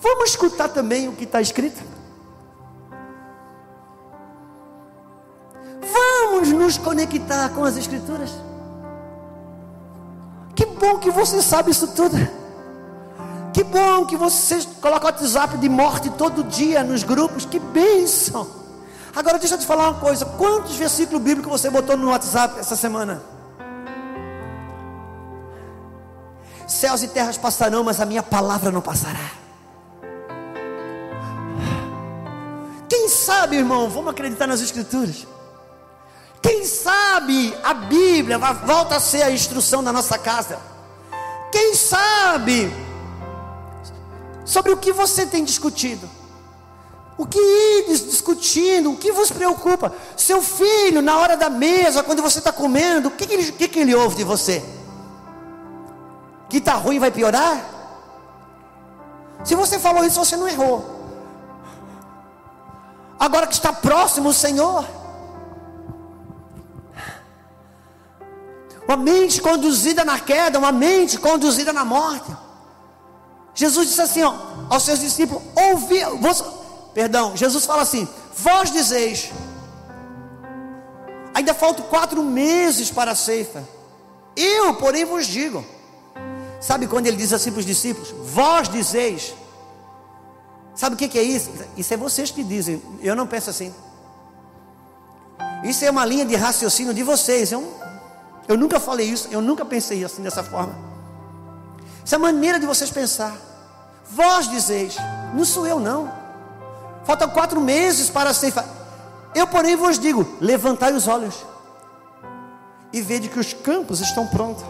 Vamos escutar também o que está escrito? Vamos nos conectar com as Escrituras. Que bom que você sabe isso tudo. Que bom que você coloca o WhatsApp de morte todo dia nos grupos. Que bênção. Agora deixa eu te falar uma coisa. Quantos versículos bíblicos você botou no WhatsApp essa semana? Céus e terras passarão, mas a minha palavra não passará. Sabe, irmão, vamos acreditar nas Escrituras. Quem sabe a Bíblia volta a ser a instrução da nossa casa. Quem sabe sobre o que você tem discutido. O que ides discutindo, o que vos preocupa? Seu filho, na hora da mesa, quando você está comendo, o que, que, ele, que, que ele ouve de você? Que está ruim vai piorar? Se você falou isso, você não errou agora que está próximo o Senhor. Uma mente conduzida na queda, uma mente conduzida na morte. Jesus disse assim ó, aos seus discípulos: ouvi, vos, perdão, Jesus fala assim: vós dizeis, ainda faltam quatro meses para a ceifa. Eu, porém, vos digo. Sabe quando ele diz assim para os discípulos: Vós dizeis, Sabe o que, é isso? Isso é vocês que dizem. Eu não penso assim. Isso é uma linha de raciocínio de vocês. Eu, eu nunca falei isso. Eu nunca pensei assim dessa forma. Isso é a maneira de vocês pensar. Vós dizeis, não sou eu não. Faltam quatro meses para a ceifa. Eu, porém, vos digo: levantai os olhos e vede que os campos estão prontos.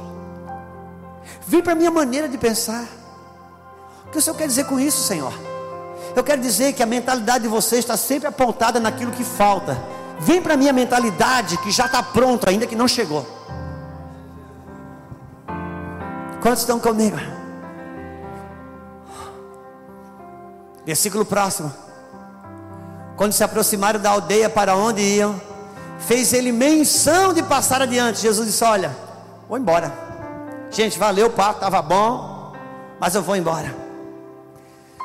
Vem para a minha maneira de pensar. O que o Senhor quer dizer com isso, Senhor? Eu quero dizer que a mentalidade de vocês está sempre apontada naquilo que falta. Vem para a minha mentalidade que já está pronta, ainda que não chegou. Quantos estão comigo? Versículo próximo. Quando se aproximaram da aldeia para onde iam, fez ele menção de passar adiante. Jesus disse: Olha, vou embora. Gente, valeu, o papo, estava bom, mas eu vou embora.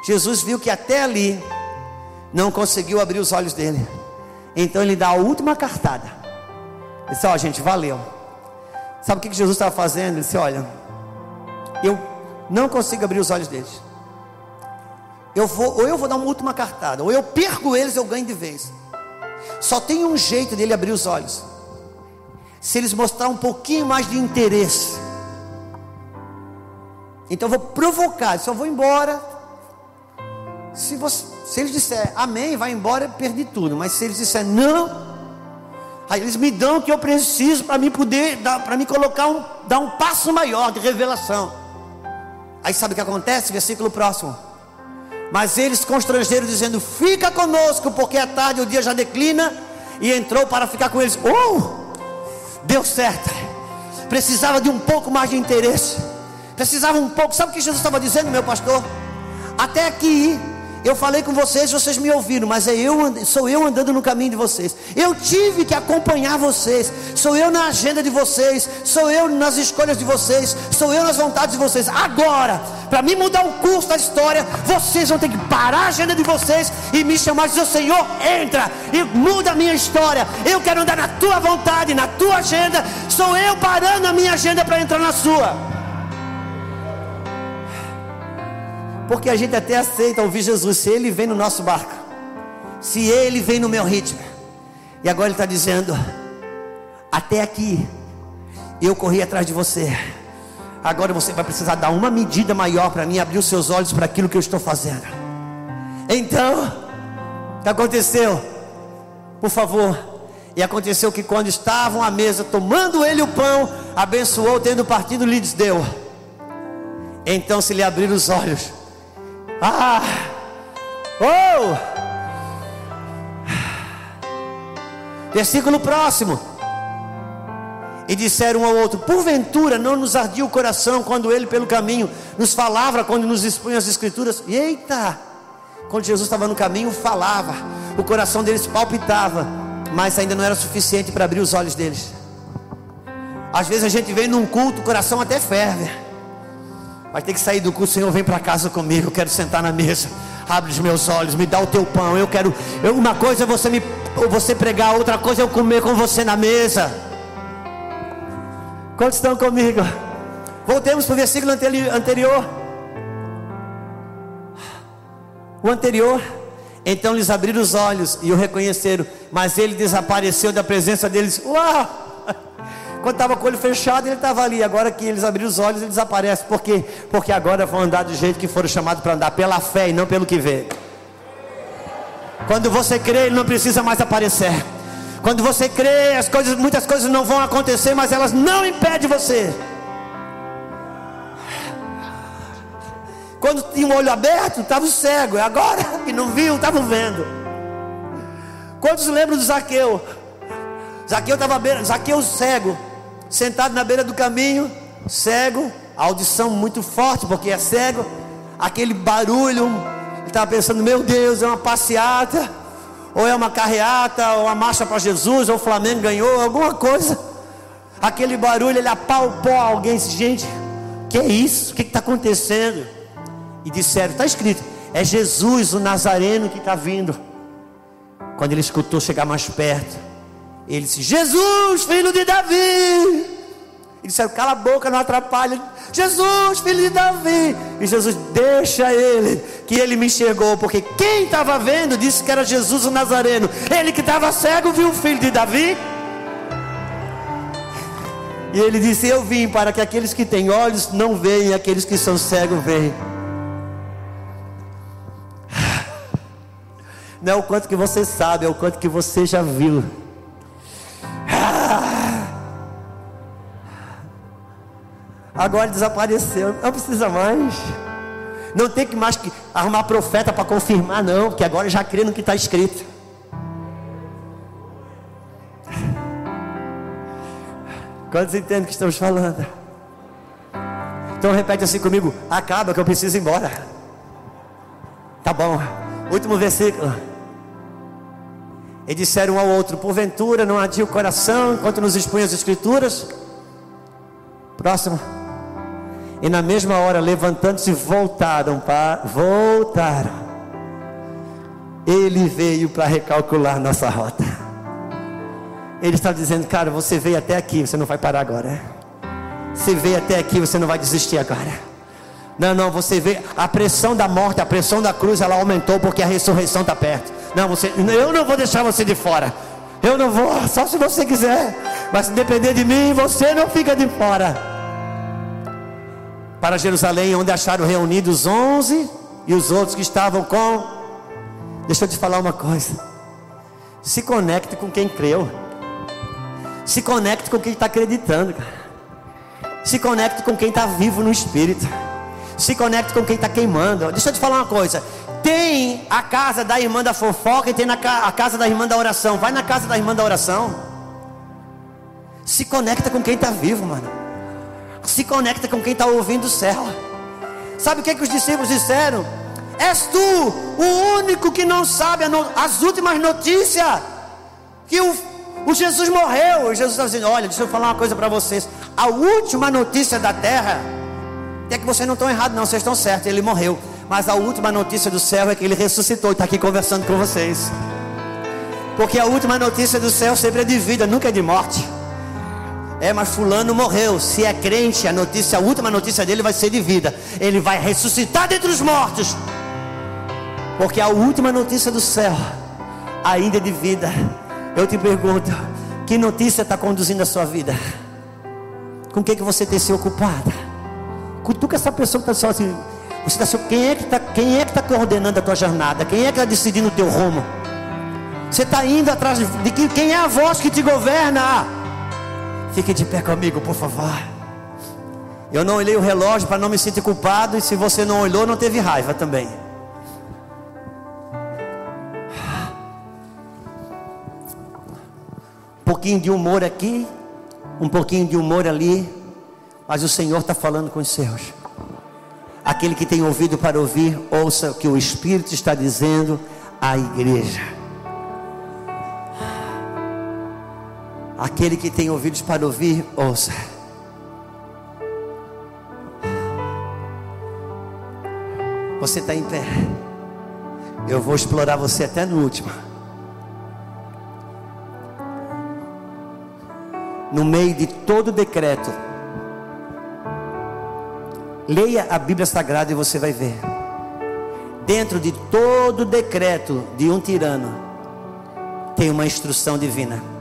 Jesus viu que até ali não conseguiu abrir os olhos dele. Então ele dá a última cartada. Ele disse: Ó, oh, gente, valeu. Sabe o que Jesus estava fazendo? Ele disse: Olha, eu não consigo abrir os olhos deles. Eu vou, ou eu vou dar uma última cartada, ou eu perco eles, eu ganho de vez. Só tem um jeito dele abrir os olhos. Se eles mostrar um pouquinho mais de interesse. Então eu vou provocar, eu vou embora. Se, você, se eles disser amém, vai embora, perdi tudo. Mas se eles disser não, aí eles me dão o que eu preciso para me poder, para me colocar um, dar um passo maior de revelação. Aí sabe o que acontece? Versículo próximo. Mas eles constrangeram, dizendo: Fica conosco, porque é tarde, o dia já declina. E entrou para ficar com eles. Oh, deu certo. Precisava de um pouco mais de interesse. Precisava um pouco. Sabe o que Jesus estava dizendo, meu pastor? Até aqui eu falei com vocês, vocês me ouviram, mas é eu, sou eu andando no caminho de vocês. Eu tive que acompanhar vocês. Sou eu na agenda de vocês, sou eu nas escolhas de vocês, sou eu nas vontades de vocês. Agora, para mim mudar o curso da história, vocês vão ter que parar a agenda de vocês e me chamar e dizer: Senhor, entra e muda a minha história. Eu quero andar na tua vontade, na tua agenda. Sou eu parando a minha agenda para entrar na sua. Porque a gente até aceita ouvir Jesus se ele vem no nosso barco, se ele vem no meu ritmo. E agora ele está dizendo: até aqui eu corri atrás de você. Agora você vai precisar dar uma medida maior para mim abrir os seus olhos para aquilo que eu estou fazendo. Então, o que aconteceu? Por favor. E aconteceu que quando estavam à mesa, tomando ele o pão, abençoou, tendo partido, lhes deu. Então se lhe abriram os olhos ah! Oh! Versículo próximo. E disseram um ao outro: Porventura não nos ardia o coração quando ele pelo caminho nos falava, quando nos expunha as escrituras? Eita! Quando Jesus estava no caminho, falava, o coração deles palpitava, mas ainda não era suficiente para abrir os olhos deles. Às vezes a gente vem num culto, o coração até ferve. Vai ter que sair do culto, Senhor, vem para casa comigo. Eu quero sentar na mesa. Abre os meus olhos, me dá o teu pão. Eu quero. Eu, uma coisa é você me, você pregar, outra coisa é eu comer com você na mesa. Quantos estão comigo? Voltemos para o versículo anterior. O anterior. Então lhes abriram os olhos e o reconheceram, mas ele desapareceu da presença deles. Uau! Quando estava com o olho fechado, ele estava ali. Agora que eles abriram os olhos, ele desaparece. Por quê? Porque agora vão andar do jeito que foram chamados para andar, pela fé e não pelo que vê. Quando você crê, ele não precisa mais aparecer. Quando você crê, as coisas, muitas coisas não vão acontecer, mas elas não impedem você. Quando tinha um olho aberto, estava cego. Agora que não viu, estava vendo. Quantos lembram do Zaqueu? Zaqueu estava Zaqueu cego sentado na beira do caminho, cego, audição muito forte, porque é cego, aquele barulho, ele estava pensando: meu Deus, é uma passeata, ou é uma carreata, ou uma marcha para Jesus, ou o Flamengo ganhou, alguma coisa. Aquele barulho, ele apalpou alguém, disse: gente, que é isso? O que está acontecendo? E disseram: está escrito, é Jesus o Nazareno que está vindo. Quando ele escutou chegar mais perto, ele disse: Jesus, filho de Davi. E disseram: Cala a boca, não atrapalha. Jesus, filho de Davi. E Jesus: Deixa ele, que ele me enxergou. Porque quem estava vendo disse que era Jesus o Nazareno. Ele que estava cego viu o filho de Davi. E ele disse: Eu vim para que aqueles que têm olhos não vejam, aqueles que são cegos vejam. Não é o quanto que você sabe, é o quanto que você já viu. Agora desapareceu, não precisa mais. Não tem que mais arrumar profeta para confirmar, não, porque agora já crê no que está escrito. Quantos entendem o que estamos falando? Então repete assim comigo: acaba que eu preciso ir embora. Tá bom. Último versículo. E disseram um ao outro: Porventura não adia o coração enquanto nos expunha as Escrituras? Próximo. E na mesma hora, levantando-se, voltaram para. Voltaram. Ele veio para recalcular nossa rota. Ele está dizendo, cara, você veio até aqui, você não vai parar agora. Você veio até aqui, você não vai desistir agora. Não, não, você vê a pressão da morte, a pressão da cruz, ela aumentou porque a ressurreição está perto. Não, você, eu não vou deixar você de fora. Eu não vou, só se você quiser. Mas se depender de mim, você não fica de fora para Jerusalém, onde acharam reunidos onze e os outros que estavam com. Deixa eu te falar uma coisa. Se conecte com quem creu. Se conecte com quem está acreditando. Se conecte com quem está vivo no Espírito. Se conecte com quem está queimando. Deixa eu te falar uma coisa. Tem a casa da irmã da fofoca e tem a casa da irmã da oração. Vai na casa da irmã da oração. Se conecta com quem está vivo, mano se conecta com quem está ouvindo o céu. Sabe o que, que os discípulos disseram? És tu o único que não sabe as últimas notícias. Que o, o Jesus morreu. Jesus está dizendo: Olha, deixa eu falar uma coisa para vocês. A última notícia da terra é que vocês não estão errados, não, vocês estão certos. Ele morreu. Mas a última notícia do céu é que ele ressuscitou e está aqui conversando com vocês. Porque a última notícia do céu sempre é de vida, nunca é de morte. É, mas fulano morreu. Se é crente, a notícia, a última notícia dele vai ser de vida. Ele vai ressuscitar dentre os mortos. Porque a última notícia do céu ainda é de vida. Eu te pergunto, que notícia está conduzindo a sua vida? Com o que, que você tem se ocupado? Cutuca essa pessoa que está só assim. Você tá, quem é que está é tá coordenando a tua jornada? Quem é que está decidindo o teu rumo? Você está indo atrás de, de quem é a voz que te governa? Fique de pé comigo, por favor. Eu não olhei o relógio para não me sentir culpado. E se você não olhou, não teve raiva também. Um pouquinho de humor aqui, um pouquinho de humor ali. Mas o Senhor está falando com os seus. Aquele que tem ouvido para ouvir, ouça o que o Espírito está dizendo à igreja. Aquele que tem ouvidos para ouvir, ouça. Você está em pé. Eu vou explorar você até no último. No meio de todo decreto, leia a Bíblia Sagrada e você vai ver. Dentro de todo decreto de um tirano, tem uma instrução divina.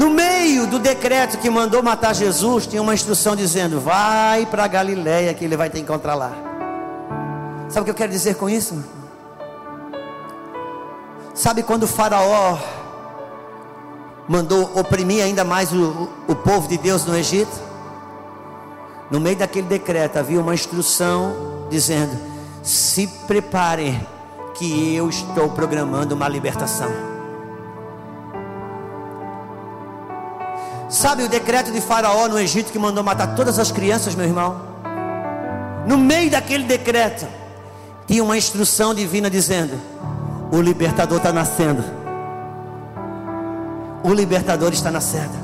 No meio do decreto que mandou matar Jesus, tinha uma instrução dizendo: vai para Galiléia que ele vai te encontrar lá. Sabe o que eu quero dizer com isso? Sabe quando o Faraó mandou oprimir ainda mais o, o povo de Deus no Egito? No meio daquele decreto havia uma instrução dizendo: se preparem, que eu estou programando uma libertação. Sabe o decreto de Faraó no Egito que mandou matar todas as crianças, meu irmão? No meio daquele decreto, tinha uma instrução divina dizendo: O libertador está nascendo. O libertador está nascendo.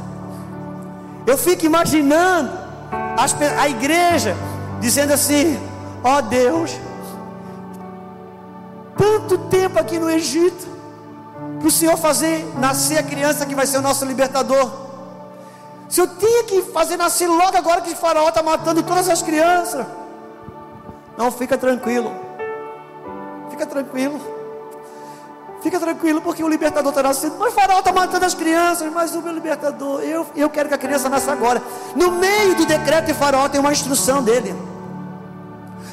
Eu fico imaginando a igreja dizendo assim: Ó oh Deus, tanto tempo aqui no Egito, para o Senhor fazer nascer a criança que vai ser o nosso libertador. Se eu tinha que fazer nascer logo agora que faraó está matando todas as crianças. Não, fica tranquilo. Fica tranquilo. Fica tranquilo, porque o libertador está nascendo. Mas faraó está matando as crianças. Mas o meu libertador, eu, eu quero que a criança nasça agora. No meio do decreto de faraó tem uma instrução dele.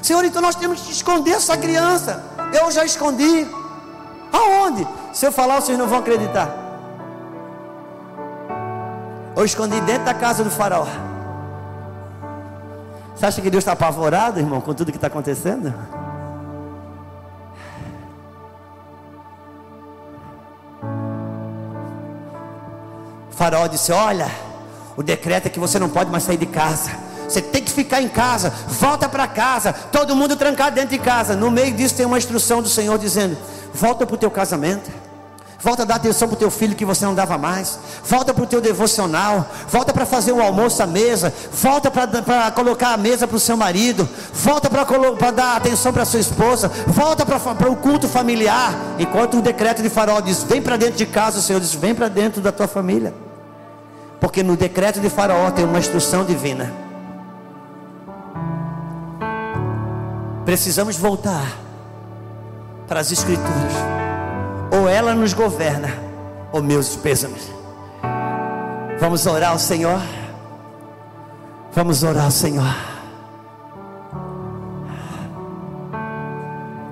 Senhor, então nós temos que esconder essa criança. Eu já escondi. Aonde? Se eu falar, vocês não vão acreditar. Eu escondi dentro da casa do faraó. Você acha que Deus está apavorado, irmão, com tudo que está acontecendo? O faraó disse: Olha, o decreto é que você não pode mais sair de casa. Você tem que ficar em casa, volta para casa, todo mundo trancado dentro de casa. No meio disso tem uma instrução do Senhor dizendo: volta para o teu casamento. Volta a dar atenção para o teu filho que você não dava mais. Volta para o teu devocional. Volta para fazer o almoço à mesa. Volta para colocar a mesa para o seu marido. Volta para dar atenção para sua esposa. Volta para o culto familiar. Enquanto o decreto de farol diz: vem para dentro de casa, o Senhor diz: vem para dentro da tua família. Porque no decreto de Faraó tem uma instrução divina. Precisamos voltar para as Escrituras. Ou ela nos governa, ou meus pêsames. Vamos orar ao Senhor. Vamos orar ao Senhor.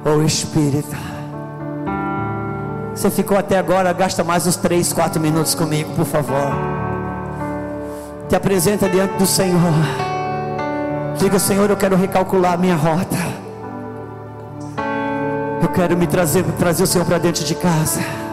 Oh Espírito. Você ficou até agora, gasta mais uns 3, 4 minutos comigo, por favor. Te apresenta diante do Senhor. Diga, Senhor, eu quero recalcular a minha rota. Eu quero me trazer, trazer o Senhor para dentro de casa.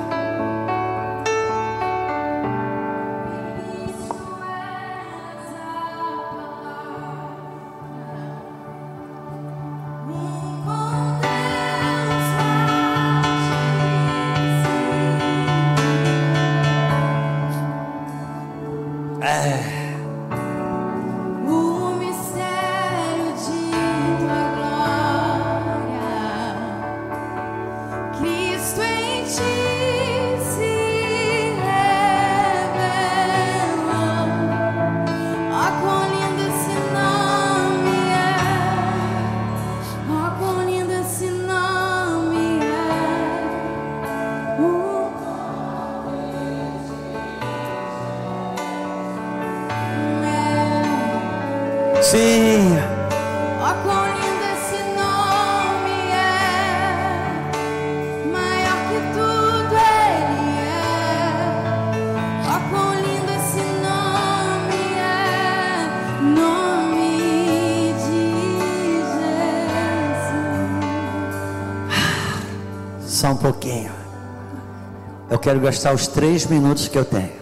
Quero gastar os três minutos que eu tenho.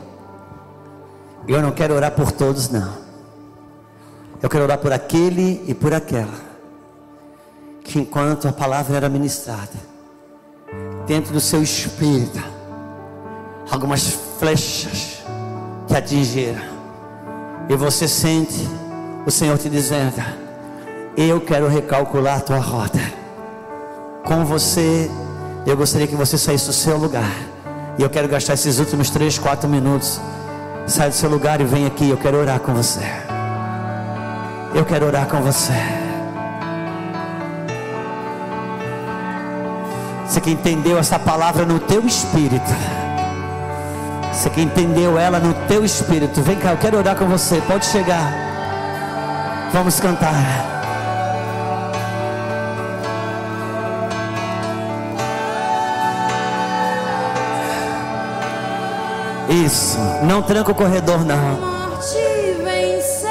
Eu não quero orar por todos, não. Eu quero orar por aquele e por aquela. Que enquanto a palavra era ministrada, dentro do seu espírito, algumas flechas que atingiram. E você sente o Senhor te dizendo: Eu quero recalcular a tua rota. Com você eu gostaria que você saísse do seu lugar. E eu quero gastar esses últimos 3, 4 minutos. Sai do seu lugar e vem aqui. Eu quero orar com você. Eu quero orar com você. Você que entendeu essa palavra no teu espírito. Você que entendeu ela no teu espírito. Vem cá, eu quero orar com você. Pode chegar. Vamos cantar. Isso. Não tranca o corredor, não. Morte vencer.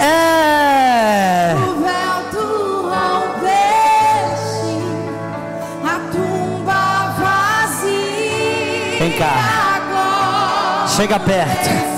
É. O véu tu rompeste. A tumba vazia. Vem cá. Agora Chega perto.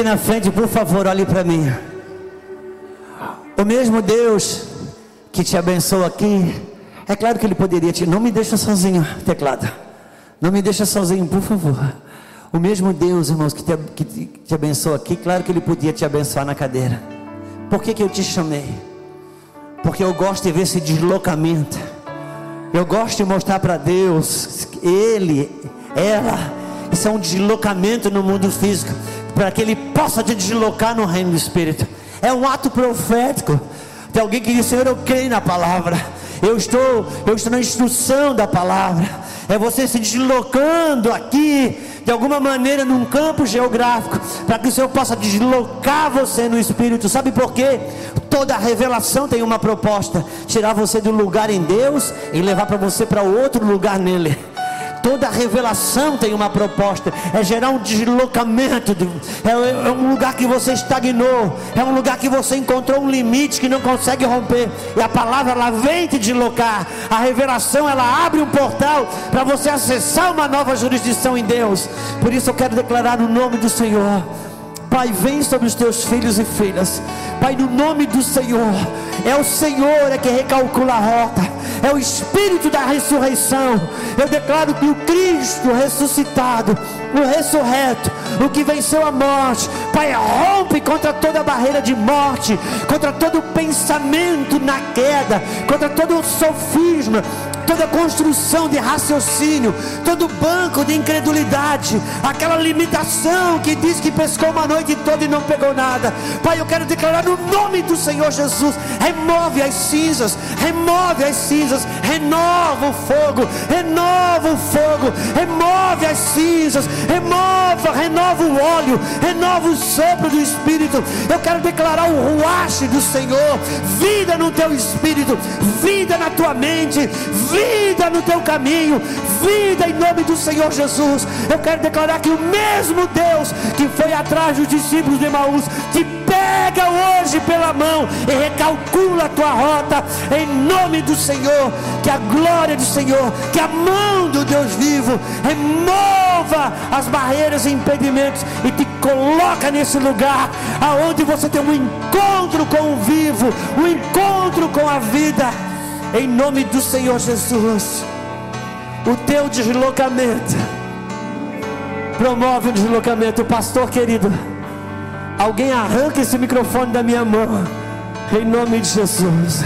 Aqui na frente, por favor, olhe para mim. O mesmo Deus que te abençoa aqui, é claro que Ele poderia te. Não me deixa sozinho, teclado. Não me deixa sozinho, por favor. O mesmo Deus, irmãos, que te, que te abençoa aqui, claro que Ele podia te abençoar na cadeira. Por que, que eu te chamei? Porque eu gosto de ver esse deslocamento. Eu gosto de mostrar para Deus, Ele, ela, isso é um deslocamento no mundo físico, para que Ele possa te deslocar no reino do Espírito. É um ato profético. Tem alguém que diz, Senhor, eu creio na palavra. Eu estou, eu estou na instrução da palavra. É você se deslocando aqui, de alguma maneira, num campo geográfico, para que o Senhor possa deslocar você no Espírito. Sabe por quê? Toda revelação tem uma proposta: tirar você do lugar em Deus e levar para você para outro lugar nele. Toda revelação tem uma proposta, é gerar um deslocamento, de, é, é, um lugar que você estagnou, é um lugar que você encontrou um limite que não consegue romper, e a palavra ela vem te deslocar, a revelação ela abre um portal para você acessar uma nova jurisdição em Deus. Por isso eu quero declarar no nome do Senhor. Pai, vem sobre os teus filhos e filhas. Pai, no nome do Senhor. É o Senhor é que recalcula a rota. É o Espírito da ressurreição. Eu declaro que o Cristo ressuscitado, o ressurreto, o que venceu a morte, Pai, rompe contra toda barreira de morte, contra todo pensamento na queda, contra todo sofisma, toda construção de raciocínio, todo banco de incredulidade, aquela limitação que diz que pescou uma noite toda e não pegou nada. Pai, eu quero declarar no nome do Senhor Jesus: remove as cinzas, remove as cinzas, renova o fogo, renova o fogo, remove as cinzas, remova, renova o óleo, renova o sopro do Espírito. Eu quero declarar o ruache do Senhor, vida no teu espírito, vida na tua mente, vida no teu caminho, vida em nome do Senhor Jesus. Eu quero declarar que o mesmo Deus que foi atrás dos discípulos de Maús te pega hoje pela mão e recalcula a tua rota em nome do Senhor. Que a glória do Senhor, que a mão do Deus vivo remova as barreiras e impedimentos e te coloca nesse lugar aonde você tem um encontro com o vivo, um encontro com a vida em nome do Senhor Jesus. O teu deslocamento promove o deslocamento, pastor querido. Alguém arranca esse microfone da minha mão, em nome de Jesus.